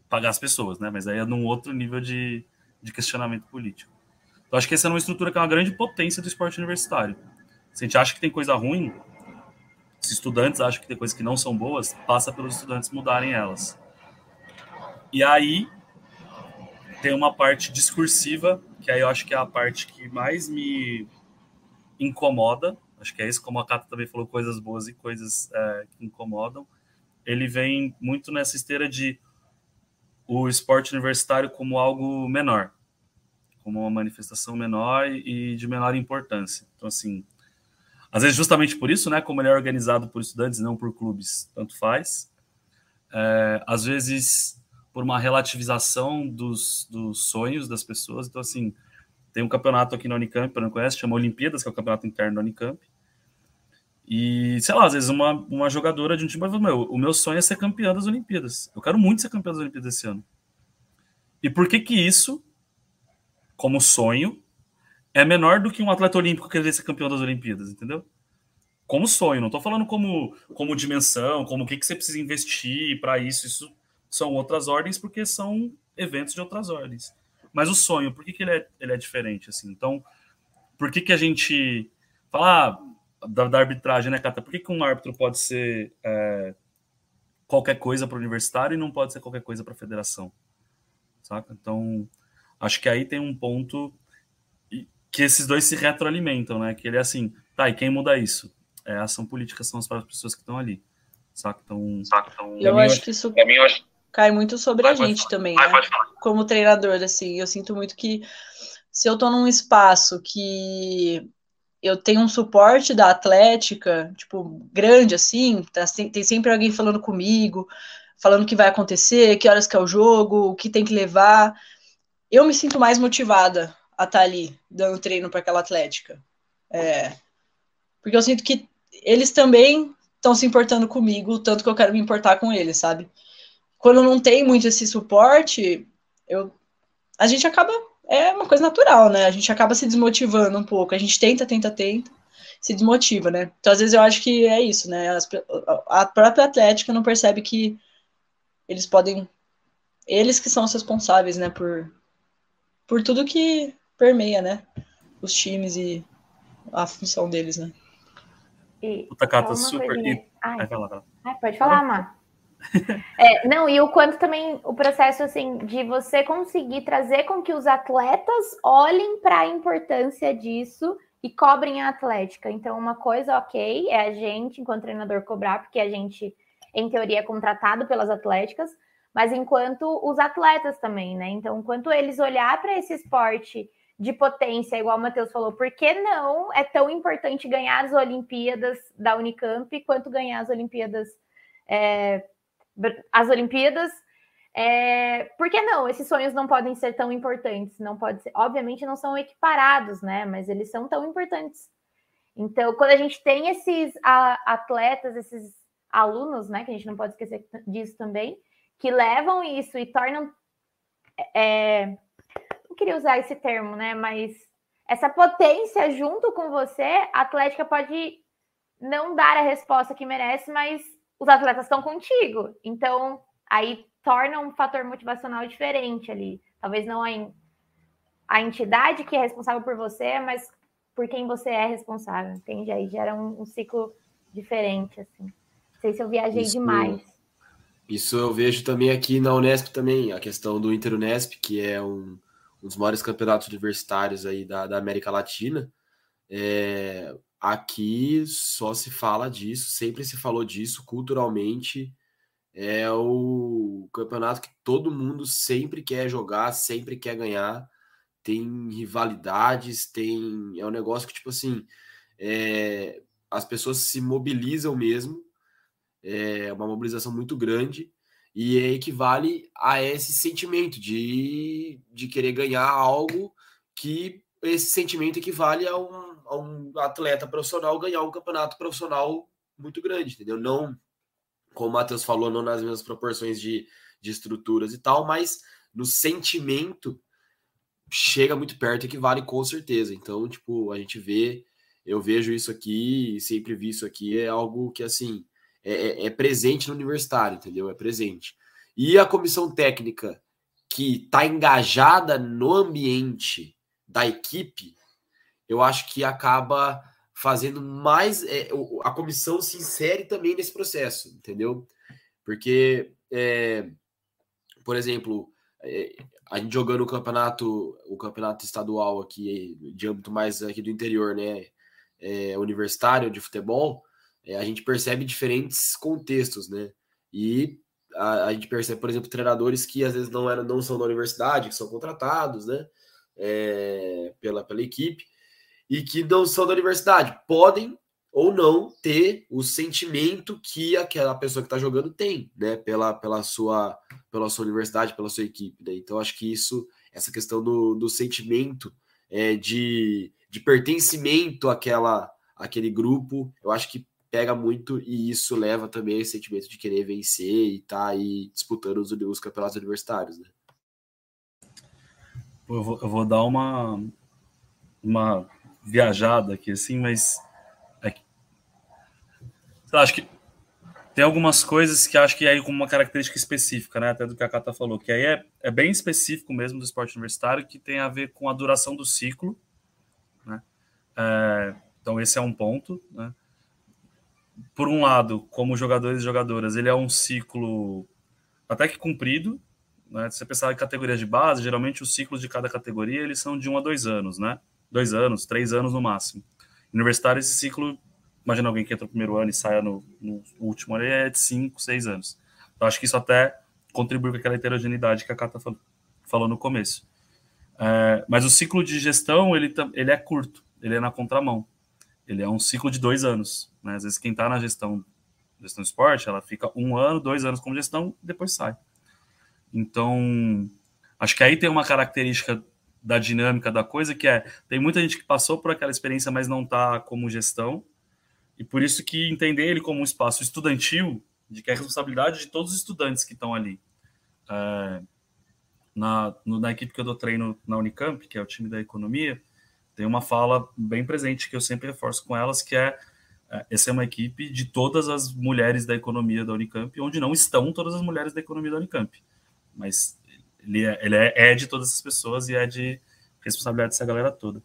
pagar as pessoas, né? Mas aí é num outro nível de, de questionamento político. Então, acho que essa é uma estrutura que é uma grande potência do esporte universitário. Se a gente acha que tem coisa ruim, se estudantes acham que tem coisas que não são boas, passa pelos estudantes mudarem elas. E aí tem uma parte discursiva, que aí eu acho que é a parte que mais me incomoda. Acho que é isso, como a Cata também falou, coisas boas e coisas é, que incomodam. Ele vem muito nessa esteira de o esporte universitário como algo menor, como uma manifestação menor e de menor importância. Então, assim, às vezes justamente por isso, né, como ele é organizado por estudantes, não por clubes, tanto faz. É, às vezes por uma relativização dos, dos sonhos das pessoas. Então, assim, tem um campeonato aqui na Unicamp, para não conhece, chama Olimpíadas, que é o campeonato interno da Unicamp. E, sei lá, às vezes uma, uma jogadora de um time vai falar, meu, o meu sonho é ser campeã das Olimpíadas. Eu quero muito ser campeã das Olimpíadas esse ano. E por que que isso, como sonho, é menor do que um atleta olímpico querer ser campeão das Olimpíadas, entendeu? Como sonho, não estou falando como, como dimensão, como o que, que você precisa investir para isso. Isso são outras ordens, porque são eventos de outras ordens. Mas o sonho, por que, que ele, é, ele é diferente? assim? Então, por que, que a gente fala, ah, da, da, arbitragem, né, Cata? Por que, que um árbitro pode ser é, qualquer coisa para o universitário e não pode ser qualquer coisa para a federação? Saca? Então, acho que aí tem um ponto que esses dois se retroalimentam, né? Que ele é assim, tá, e quem muda isso? É a ação política, são as próprias pessoas que estão ali. Saca? Então, saca? então eu acho que isso mim, acho... cai muito sobre vai, a gente falar. também, vai, né? Como treinador, assim, eu sinto muito que se eu estou num espaço que eu tenho um suporte da Atlética, tipo, grande assim, tá, tem sempre alguém falando comigo, falando o que vai acontecer, que horas que é o jogo, o que tem que levar. Eu me sinto mais motivada a estar tá ali, dando treino para aquela Atlética. É, porque eu sinto que eles também estão se importando comigo, tanto que eu quero me importar com eles, sabe? Quando não tem muito esse suporte, eu, a gente acaba é uma coisa natural, né? A gente acaba se desmotivando um pouco. A gente tenta, tenta, tenta, se desmotiva, né? Então, às vezes, eu acho que é isso, né? As, a própria Atlética não percebe que eles podem, eles que são os responsáveis, né, por, por tudo que permeia, né, os times e a função deles, né. E o Takata super. E... Ai. Ai, fala, fala. Ai, pode falar, Mar. é, não, e o quanto também o processo assim de você conseguir trazer com que os atletas olhem para a importância disso e cobrem a atlética. Então, uma coisa ok é a gente, enquanto treinador, cobrar, porque a gente, em teoria, é contratado pelas atléticas, mas enquanto os atletas também, né? Então, enquanto eles olhar para esse esporte de potência, igual o Matheus falou, por que não é tão importante ganhar as Olimpíadas da Unicamp quanto ganhar as Olimpíadas é, as Olimpíadas. É, por que não? Esses sonhos não podem ser tão importantes, não pode ser, obviamente não são equiparados, né? Mas eles são tão importantes. Então, quando a gente tem esses atletas, esses alunos, né? Que a gente não pode esquecer disso também, que levam isso e tornam. É, não queria usar esse termo, né? Mas essa potência junto com você, a Atlética pode não dar a resposta que merece, mas os atletas estão contigo. Então, aí torna um fator motivacional diferente ali. Talvez não a, a entidade que é responsável por você, mas por quem você é responsável, entende? Aí gera um, um ciclo diferente, assim. Não sei se eu viajei isso, demais. Isso eu vejo também aqui na Unesp também, a questão do Interunesp, que é um, um dos maiores campeonatos universitários aí da, da América Latina. É, Aqui só se fala disso, sempre se falou disso culturalmente. É o campeonato que todo mundo sempre quer jogar, sempre quer ganhar. Tem rivalidades, tem. É um negócio que, tipo assim, é... as pessoas se mobilizam mesmo. É uma mobilização muito grande e equivale a esse sentimento de, de querer ganhar algo que esse sentimento equivale a um a um atleta profissional ganhar um campeonato profissional muito grande, entendeu? Não, como o Matheus falou, não nas mesmas proporções de, de estruturas e tal, mas no sentimento chega muito perto e equivale com certeza. Então, tipo, a gente vê, eu vejo isso aqui, sempre vi isso aqui, é algo que, assim, é, é, é presente no universitário, entendeu? É presente. E a comissão técnica que está engajada no ambiente da equipe, eu acho que acaba fazendo mais. É, a comissão se insere também nesse processo, entendeu? Porque, é, por exemplo, é, a gente jogando o campeonato, o campeonato estadual aqui, de âmbito mais aqui do interior, né? É, universitário de futebol, é, a gente percebe diferentes contextos, né? E a, a, gente percebe, por exemplo, treinadores que às vezes não, eram, não são da universidade, que são contratados, né? É, pela, pela equipe, e que não são da universidade. Podem ou não ter o sentimento que aquela pessoa que está jogando tem, né? Pela, pela, sua, pela sua universidade, pela sua equipe. Né? Então, acho que isso, essa questão do, do sentimento é, de, de pertencimento àquela, àquele grupo, eu acho que pega muito e isso leva também esse sentimento de querer vencer e estar tá aí disputando os, os campeonatos universitários, né? Eu vou, eu vou dar uma, uma viajada aqui, assim, mas. É, acho que tem algumas coisas que acho que é aí com uma característica específica, né? Até do que a Cata falou, que aí é, é bem específico mesmo do esporte universitário, que tem a ver com a duração do ciclo, né? É, então, esse é um ponto, né? Por um lado, como jogadores e jogadoras, ele é um ciclo até que cumprido, né? Se você pensar em categorias de base, geralmente os ciclos de cada categoria eles são de um a dois anos, né? Dois anos, três anos no máximo. Universitário, esse ciclo, imagina alguém que entra no primeiro ano e saia no, no último ano, é de cinco, seis anos. Então, acho que isso até contribui com aquela heterogeneidade que a Cata falou no começo. É, mas o ciclo de gestão, ele, ele é curto, ele é na contramão. Ele é um ciclo de dois anos. Né? Às vezes, quem está na gestão, gestão do esporte, ela fica um ano, dois anos como gestão, depois sai. Então, acho que aí tem uma característica da dinâmica da coisa, que é tem muita gente que passou por aquela experiência, mas não está como gestão, e por isso que entender ele como um espaço estudantil, de que é responsabilidade de todos os estudantes que estão ali. É, na, no, na equipe que eu dou treino na Unicamp, que é o time da economia, tem uma fala bem presente que eu sempre reforço com elas, que é é, essa é uma equipe de todas as mulheres da economia da Unicamp, onde não estão todas as mulheres da economia da Unicamp. Mas ele é, ele é, é de todas as pessoas e é de responsabilidade dessa galera toda.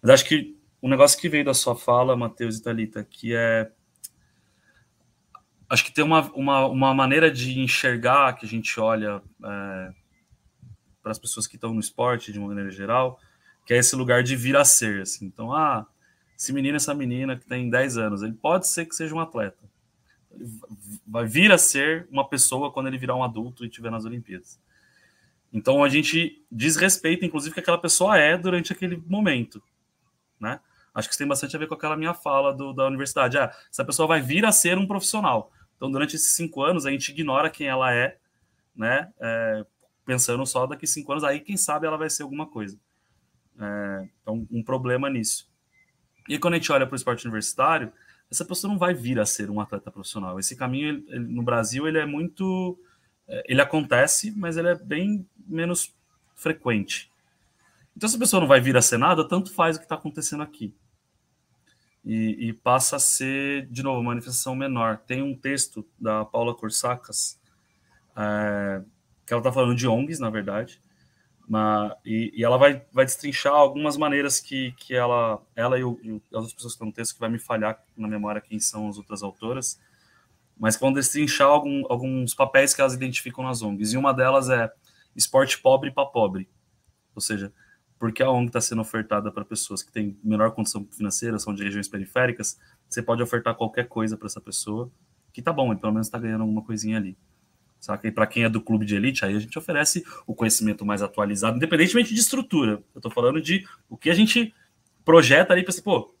Mas acho que um negócio que veio da sua fala, Matheus e Thalita, que é. Acho que tem uma, uma, uma maneira de enxergar que a gente olha é, para as pessoas que estão no esporte, de uma maneira geral, que é esse lugar de vir a ser. Assim. Então, ah, esse menino, essa menina que tem 10 anos, ele pode ser que seja um atleta. Ele vai vir a ser uma pessoa quando ele virar um adulto e estiver nas Olimpíadas. Então a gente desrespeita, inclusive, que aquela pessoa é durante aquele momento, né? Acho que isso tem bastante a ver com aquela minha fala do, da universidade. Ah, essa pessoa vai vir a ser um profissional. Então, durante esses cinco anos, a gente ignora quem ela é, né? É, pensando só daqui cinco anos, aí quem sabe ela vai ser alguma coisa. É, então, um problema nisso. E quando a gente olha para o esporte universitário, essa pessoa não vai vir a ser um atleta profissional. Esse caminho ele, ele, no Brasil ele é muito, é, ele acontece, mas ele é bem menos frequente. Então, se a pessoa não vai vir a ser nada, tanto faz o que está acontecendo aqui. E, e, passa a ser, de novo, uma manifestação menor. Tem um texto da Paula Corsacas, é, que ela está falando de ONGs, na verdade, na, e, e, ela vai, vai destrinchar algumas maneiras que, que ela, ela e, o, e, as outras pessoas que estão no texto, que vai me falhar na memória quem são as outras autoras, mas que vão destrinchar algum, alguns papéis que elas identificam nas ONGs. E uma delas é esporte pobre para pobre. Ou seja, porque a ONG está sendo ofertada para pessoas que têm menor condição financeira, são de regiões periféricas, você pode ofertar qualquer coisa para essa pessoa, que tá bom, ele pelo menos está ganhando alguma coisinha ali. Saca? E para quem é do clube de elite, aí a gente oferece o conhecimento mais atualizado, independentemente de estrutura. Eu estou falando de o que a gente projeta ali para você, pô,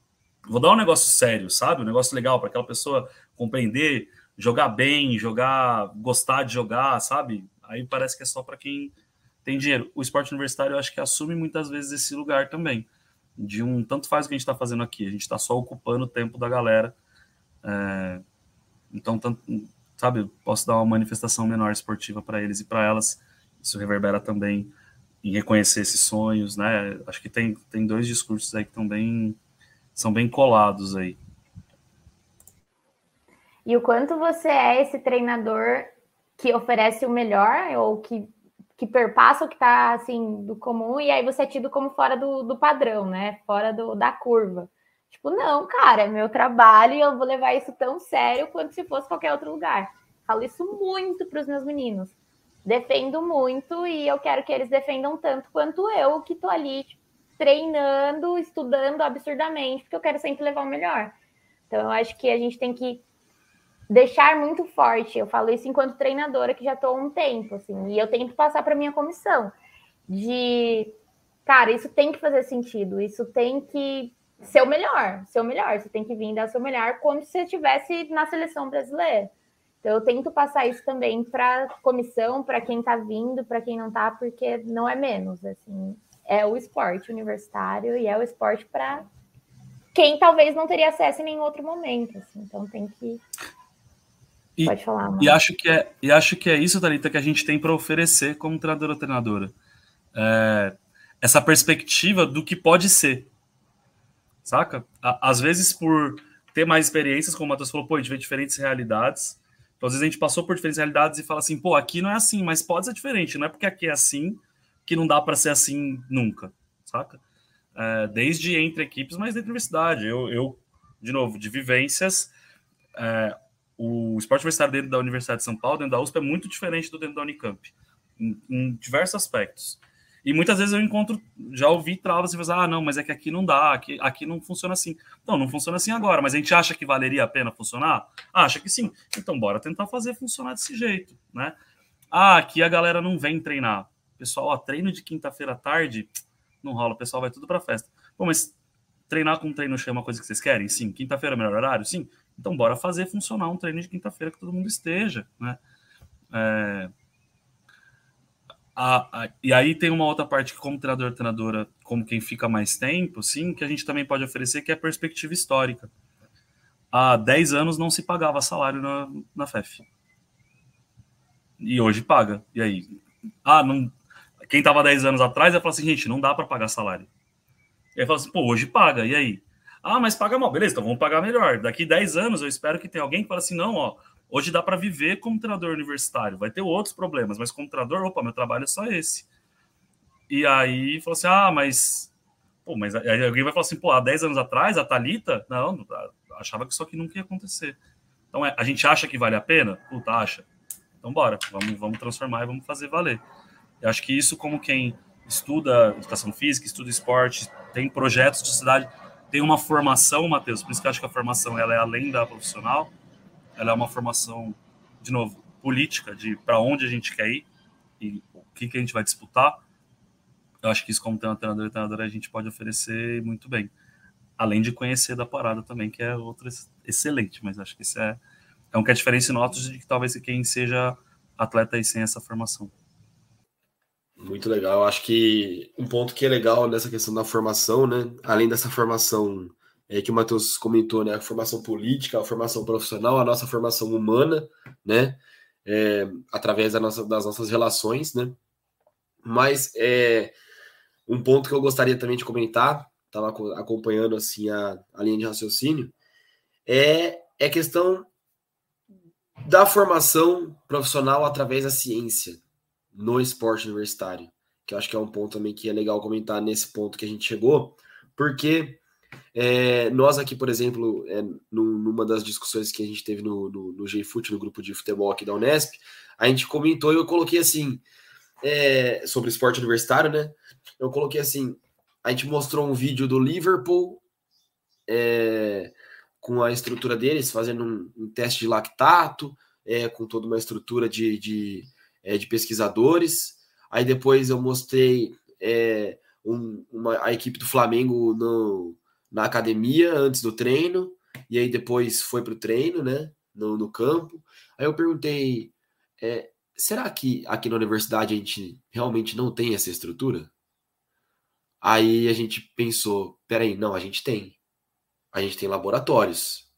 vou dar um negócio sério, sabe? Um negócio legal para aquela pessoa compreender, jogar bem, jogar, gostar de jogar, sabe? Aí parece que é só para quem tem dinheiro. O esporte universitário eu acho que assume muitas vezes esse lugar também. De um tanto faz o que a gente está fazendo aqui, a gente está só ocupando o tempo da galera. É, então, tanto, sabe, posso dar uma manifestação menor esportiva para eles e para elas. Isso reverbera também em reconhecer esses sonhos, né? Acho que tem, tem dois discursos aí que estão bem, são bem colados aí. E o quanto você é esse treinador que oferece o melhor ou que, que perpassa o que está assim do comum e aí você é tido como fora do, do padrão, né? Fora do, da curva. Tipo, não, cara, é meu trabalho e eu vou levar isso tão sério quanto se fosse qualquer outro lugar. Falo isso muito para os meus meninos. Defendo muito e eu quero que eles defendam tanto quanto eu, que tô ali tipo, treinando, estudando absurdamente, porque eu quero sempre levar o melhor. Então, eu acho que a gente tem que deixar muito forte. Eu falo isso enquanto treinadora, que já estou há um tempo, assim, e eu tento passar para minha comissão de, cara, isso tem que fazer sentido, isso tem que ser o melhor, ser o melhor. Você tem que vir dar seu melhor como se você estivesse na seleção brasileira. Então, eu tento passar isso também para comissão, para quem está vindo, para quem não está, porque não é menos. Assim, é o esporte universitário e é o esporte para quem talvez não teria acesso em nenhum outro momento. Assim, então, tem que. E, Pode falar. Mano. E acho que é, e acho que é isso, Thalita, que a gente tem para oferecer como treinadora treinadora. É, essa perspectiva do que pode ser saca? Às vezes, por ter mais experiências, como o Matheus falou, pô, a gente vê diferentes realidades. Então, às vezes a gente passou por diferentes realidades e fala assim, pô, aqui não é assim, mas pode ser diferente, não é porque aqui é assim que não dá para ser assim nunca, saca? É, desde entre equipes, mas dentro da universidade. Eu, eu de novo, de vivências, é, o esporte universitário dentro da Universidade de São Paulo, dentro da USP, é muito diferente do dentro da Unicamp, em, em diversos aspectos. E muitas vezes eu encontro, já ouvi travas e falar, ah, não, mas é que aqui não dá, aqui, aqui não funciona assim. Não, não funciona assim agora, mas a gente acha que valeria a pena funcionar? Acha que sim. Então bora tentar fazer funcionar desse jeito, né? Ah, aqui a galera não vem treinar. Pessoal, ó, treino de quinta-feira à tarde, não rola, o pessoal vai tudo para festa. Bom, mas treinar com treino cheio é uma coisa que vocês querem? Sim. Quinta-feira é melhor horário? Sim. Então bora fazer funcionar um treino de quinta-feira que todo mundo esteja, né? É, a, a, e aí tem uma outra parte que, como treinador, treinadora, como quem fica mais tempo, sim, que a gente também pode oferecer, que é a perspectiva histórica. Há 10 anos não se pagava salário na, na FEF. E hoje paga. E aí? Ah, não, quem estava 10 anos atrás ia falar assim, gente, não dá para pagar salário. E aí fala assim, pô, hoje paga, e aí? Ah, mas paga mal. Beleza, então vamos pagar melhor. Daqui 10 anos eu espero que tenha alguém que fale assim: não, ó, hoje dá para viver como treinador universitário. Vai ter outros problemas, mas como treinador, opa, meu trabalho é só esse. E aí falou assim: ah, mas. Pô, mas aí alguém vai falar assim: pô, há 10 anos atrás, a Thalita, não, achava que isso aqui nunca ia acontecer. Então é, a gente acha que vale a pena? Puta, acha. Então bora, vamos, vamos transformar e vamos fazer valer. Eu acho que isso, como quem estuda educação física, estuda esporte, tem projetos de cidade, tem uma formação, Matheus, por isso que eu acho que a formação ela é além da profissional, ela é uma formação, de novo, política, de para onde a gente quer ir e o que, que a gente vai disputar. Eu acho que isso, como treinador e treinadora, a gente pode oferecer muito bem. Além de conhecer da parada também, que é outra excelente, mas acho que isso é, é um que é diferença em notas de que talvez quem seja atleta e sem essa formação. Muito legal. Eu acho que um ponto que é legal nessa questão da formação, né? Além dessa formação é, que o Matheus comentou, né? A formação política, a formação profissional, a nossa formação humana, né? É, através da nossa, das nossas relações, né? Mas é, um ponto que eu gostaria também de comentar, estava acompanhando assim a, a linha de raciocínio, é, é questão da formação profissional através da ciência no esporte universitário, que eu acho que é um ponto também que é legal comentar nesse ponto que a gente chegou, porque é, nós aqui, por exemplo, é, numa das discussões que a gente teve no, no, no GFUT, no grupo de futebol aqui da Unesp, a gente comentou e eu coloquei assim, é, sobre esporte universitário, né? Eu coloquei assim, a gente mostrou um vídeo do Liverpool é, com a estrutura deles, fazendo um, um teste de lactato, é, com toda uma estrutura de, de é, de pesquisadores. Aí depois eu mostrei é, um, uma, a equipe do Flamengo no, na academia antes do treino, e aí depois foi para o treino, né? No, no, campo. Aí eu perguntei: é, será que aqui na universidade a gente realmente não tem essa estrutura? Aí a gente pensou: peraí, não, a gente tem. A gente tem laboratórios,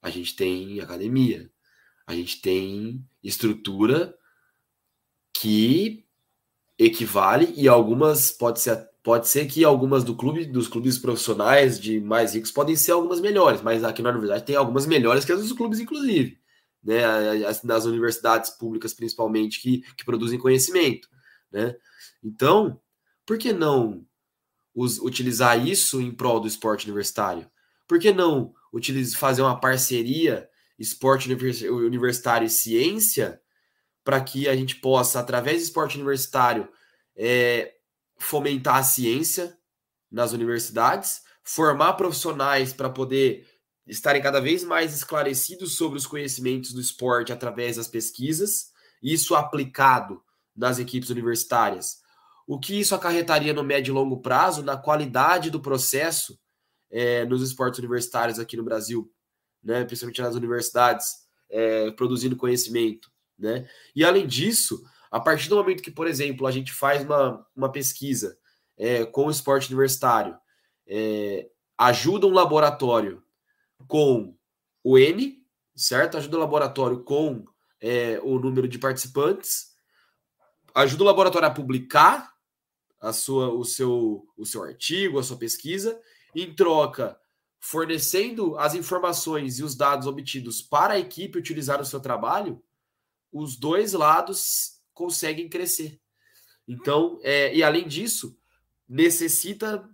a gente tem academia, a gente tem estrutura que equivale e algumas pode ser pode ser que algumas do clube dos clubes profissionais de mais ricos podem ser algumas melhores, mas aqui na universidade tem algumas melhores que as dos clubes inclusive, né, as, nas universidades públicas principalmente que, que produzem conhecimento, né? Então, por que não utilizar isso em prol do esporte universitário? Por que não utilizar, fazer uma parceria esporte universitário e ciência para que a gente possa, através do esporte universitário, é, fomentar a ciência nas universidades, formar profissionais para poder estarem cada vez mais esclarecidos sobre os conhecimentos do esporte através das pesquisas, isso aplicado nas equipes universitárias. O que isso acarretaria no médio e longo prazo na qualidade do processo é, nos esportes universitários aqui no Brasil, né, principalmente nas universidades, é, produzindo conhecimento. Né? E além disso, a partir do momento que, por exemplo, a gente faz uma, uma pesquisa é, com o esporte universitário, é, ajuda um laboratório com o N, certo? Ajuda o laboratório com é, o número de participantes, ajuda o laboratório a publicar a sua, o, seu, o seu artigo, a sua pesquisa, em troca, fornecendo as informações e os dados obtidos para a equipe utilizar o seu trabalho, os dois lados conseguem crescer. Então, é, e além disso, necessita,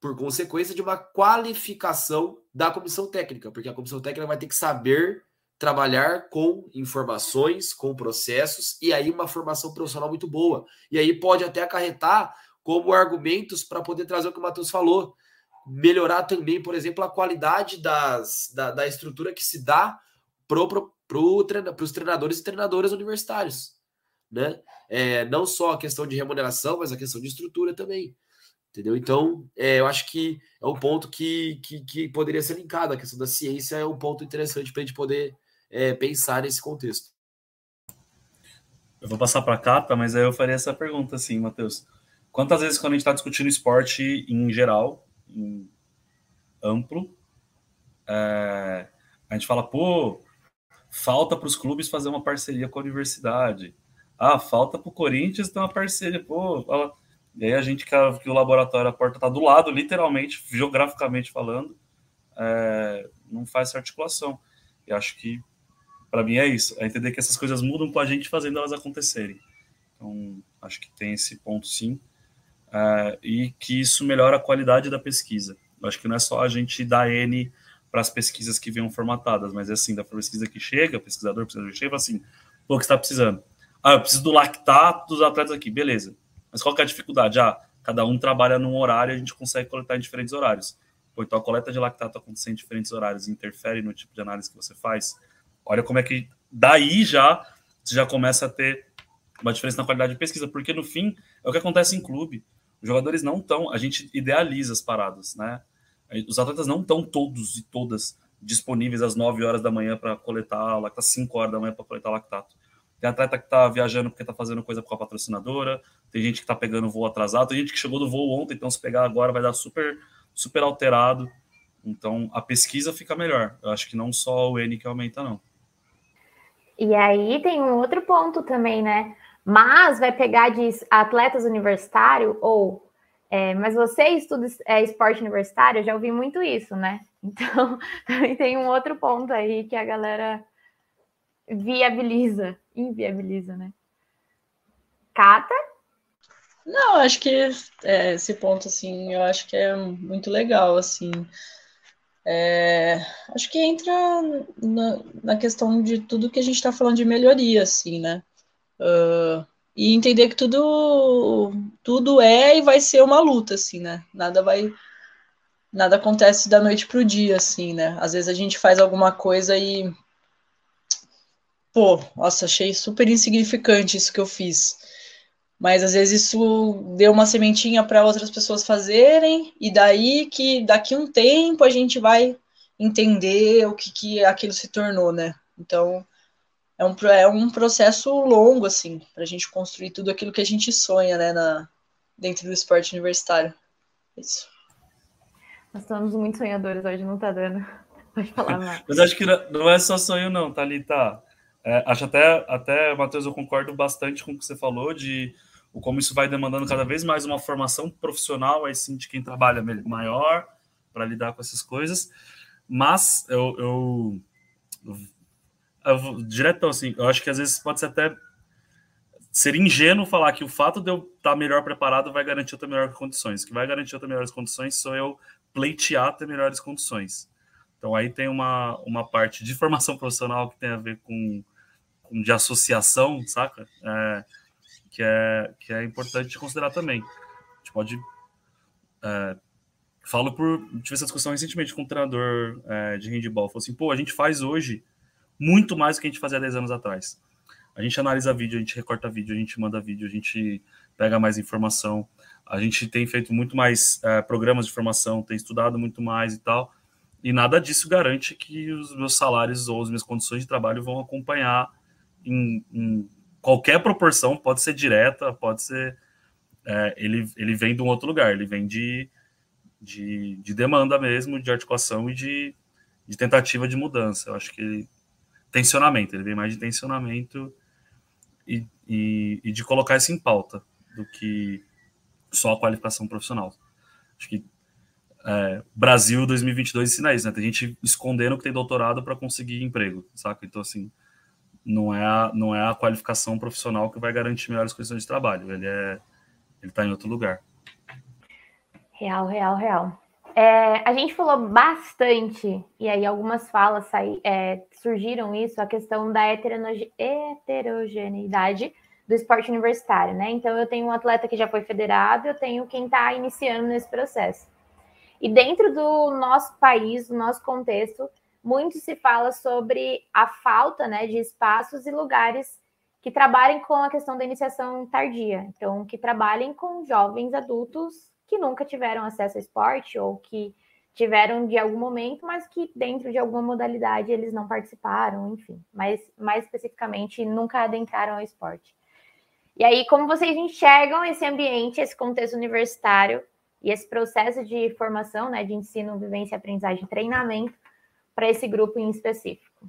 por consequência, de uma qualificação da comissão técnica, porque a comissão técnica vai ter que saber trabalhar com informações, com processos, e aí uma formação profissional muito boa. E aí pode até acarretar como argumentos para poder trazer o que o Matheus falou, melhorar também, por exemplo, a qualidade das, da, da estrutura que se dá pro, para os treinadores e treinadoras universitários. Né? É, não só a questão de remuneração, mas a questão de estrutura também. Entendeu? Então, é, eu acho que é um ponto que, que, que, poderia ser linkado. A questão da ciência é um ponto interessante para a gente poder é, pensar nesse contexto. Eu vou passar para a Cata, mas aí eu faria essa pergunta assim, Matheus. Quantas vezes, quando a gente está discutindo esporte em geral, em amplo, é, a gente fala, pô, falta para os clubes fazer uma parceria com a universidade. Ah, falta para o Corinthians ter uma parceria. Pô, fala... E aí a gente que, o laboratório, a porta está do lado, literalmente, geograficamente falando. é, não faz essa articulação. E acho que, para mim, é isso. É entender que essas coisas mudam com a gente fazendo elas acontecerem. Então, acho que tem esse ponto, sim. É, e que isso melhora a qualidade da pesquisa. Acho que não é só a gente dar N para as pesquisas que venham formatadas, mas é assim, da pesquisa que chega, o pesquisador, o pesquisador chega assim, o que está precisando? Ah, eu preciso do lactato dos atletas aqui, beleza. Mas qual que é a dificuldade? Ah, cada um trabalha num horário e a gente consegue coletar em diferentes horários. Pô, então a coleta de lactato acontecendo em diferentes horários interfere no tipo de análise que você faz. Olha como é que daí já você já começa a ter uma diferença na qualidade de pesquisa, porque no fim é o que acontece em clube. Os jogadores não estão, a gente idealiza as paradas, né? Os atletas não estão todos e todas disponíveis às 9 horas da manhã para coletar lactato, 5 horas da manhã para coletar lactato. Tem atleta que está viajando porque está fazendo coisa com a patrocinadora, tem gente que está pegando voo atrasado, tem gente que chegou do voo ontem, então se pegar agora vai dar super, super alterado. Então a pesquisa fica melhor. Eu acho que não só o N que aumenta, não. E aí tem um outro ponto também, né? Mas vai pegar de atletas universitário ou é, mas você estuda é, esporte universitário, eu já ouvi muito isso, né? Então, também tem um outro ponto aí que a galera viabiliza, inviabiliza, né? Cata? Não, acho que é, esse ponto, assim, eu acho que é muito legal, assim. É, acho que entra na, na, questão de tudo que a gente está falando de melhoria, assim, né? Uh, e entender que tudo, tudo é e vai ser uma luta, assim, né? Nada vai nada acontece da noite pro dia, assim, né? Às vezes a gente faz alguma coisa e pô, nossa, achei super insignificante isso que eu fiz. Mas às vezes isso deu uma sementinha para outras pessoas fazerem, e daí que daqui um tempo a gente vai entender o que, que aquilo se tornou, né? Então é um, é um processo longo, assim, para a gente construir tudo aquilo que a gente sonha, né, na, dentro do esporte universitário. Isso. Nós estamos muito sonhadores hoje, não tá dando. Pode falar, mais. Mas acho que não é só sonho, não, Thalita. É, acho até, até, Matheus, eu concordo bastante com o que você falou de o como isso vai demandando cada vez mais uma formação profissional, aí sim, de quem trabalha maior para lidar com essas coisas. Mas eu, eu, eu diretão, assim, eu acho que às vezes pode ser até ser ingênuo falar que o fato de eu estar melhor preparado vai garantir ter melhores condições. Que vai garantir ter melhores condições sou eu pleitear ter melhores condições. Então aí tem uma, uma parte de formação profissional que tem a ver com, com de associação, saca? É, que, é, que é importante considerar também. A gente pode. É, falo por. Tive essa discussão recentemente com um treinador é, de handball. Falou assim: pô, a gente faz hoje muito mais do que a gente fazia 10 anos atrás. A gente analisa vídeo, a gente recorta vídeo, a gente manda vídeo, a gente pega mais informação. A gente tem feito muito mais é, programas de formação, tem estudado muito mais e tal. E nada disso garante que os meus salários ou as minhas condições de trabalho vão acompanhar em, em qualquer proporção, pode ser direta, pode ser. É, ele, ele vem de um outro lugar, ele vem de, de, de demanda mesmo, de articulação e de, de tentativa de mudança. Eu acho que tensionamento, ele vem mais de tensionamento e, e, e de colocar isso em pauta do que só a qualificação profissional. Acho que é, Brasil 2022 ensina isso, né? Tem gente escondendo que tem doutorado para conseguir emprego, saca? Então, assim, não é, a, não é a qualificação profissional que vai garantir melhores condições de trabalho. Ele é ele está em outro lugar. Real, real, real. É, a gente falou bastante, e aí algumas falas saí, é, surgiram isso, a questão da heterogeneidade do esporte universitário, né? Então eu tenho um atleta que já foi federado, eu tenho quem está iniciando nesse processo. E dentro do nosso país, do nosso contexto, muito se fala sobre a falta né, de espaços e lugares que trabalhem com a questão da iniciação tardia. Então, que trabalhem com jovens adultos que nunca tiveram acesso ao esporte ou que tiveram de algum momento, mas que dentro de alguma modalidade eles não participaram, enfim, mas mais especificamente nunca adentraram ao esporte. E aí, como vocês enxergam esse ambiente, esse contexto universitário e esse processo de formação, né, de ensino, vivência, aprendizagem, treinamento para esse grupo em específico?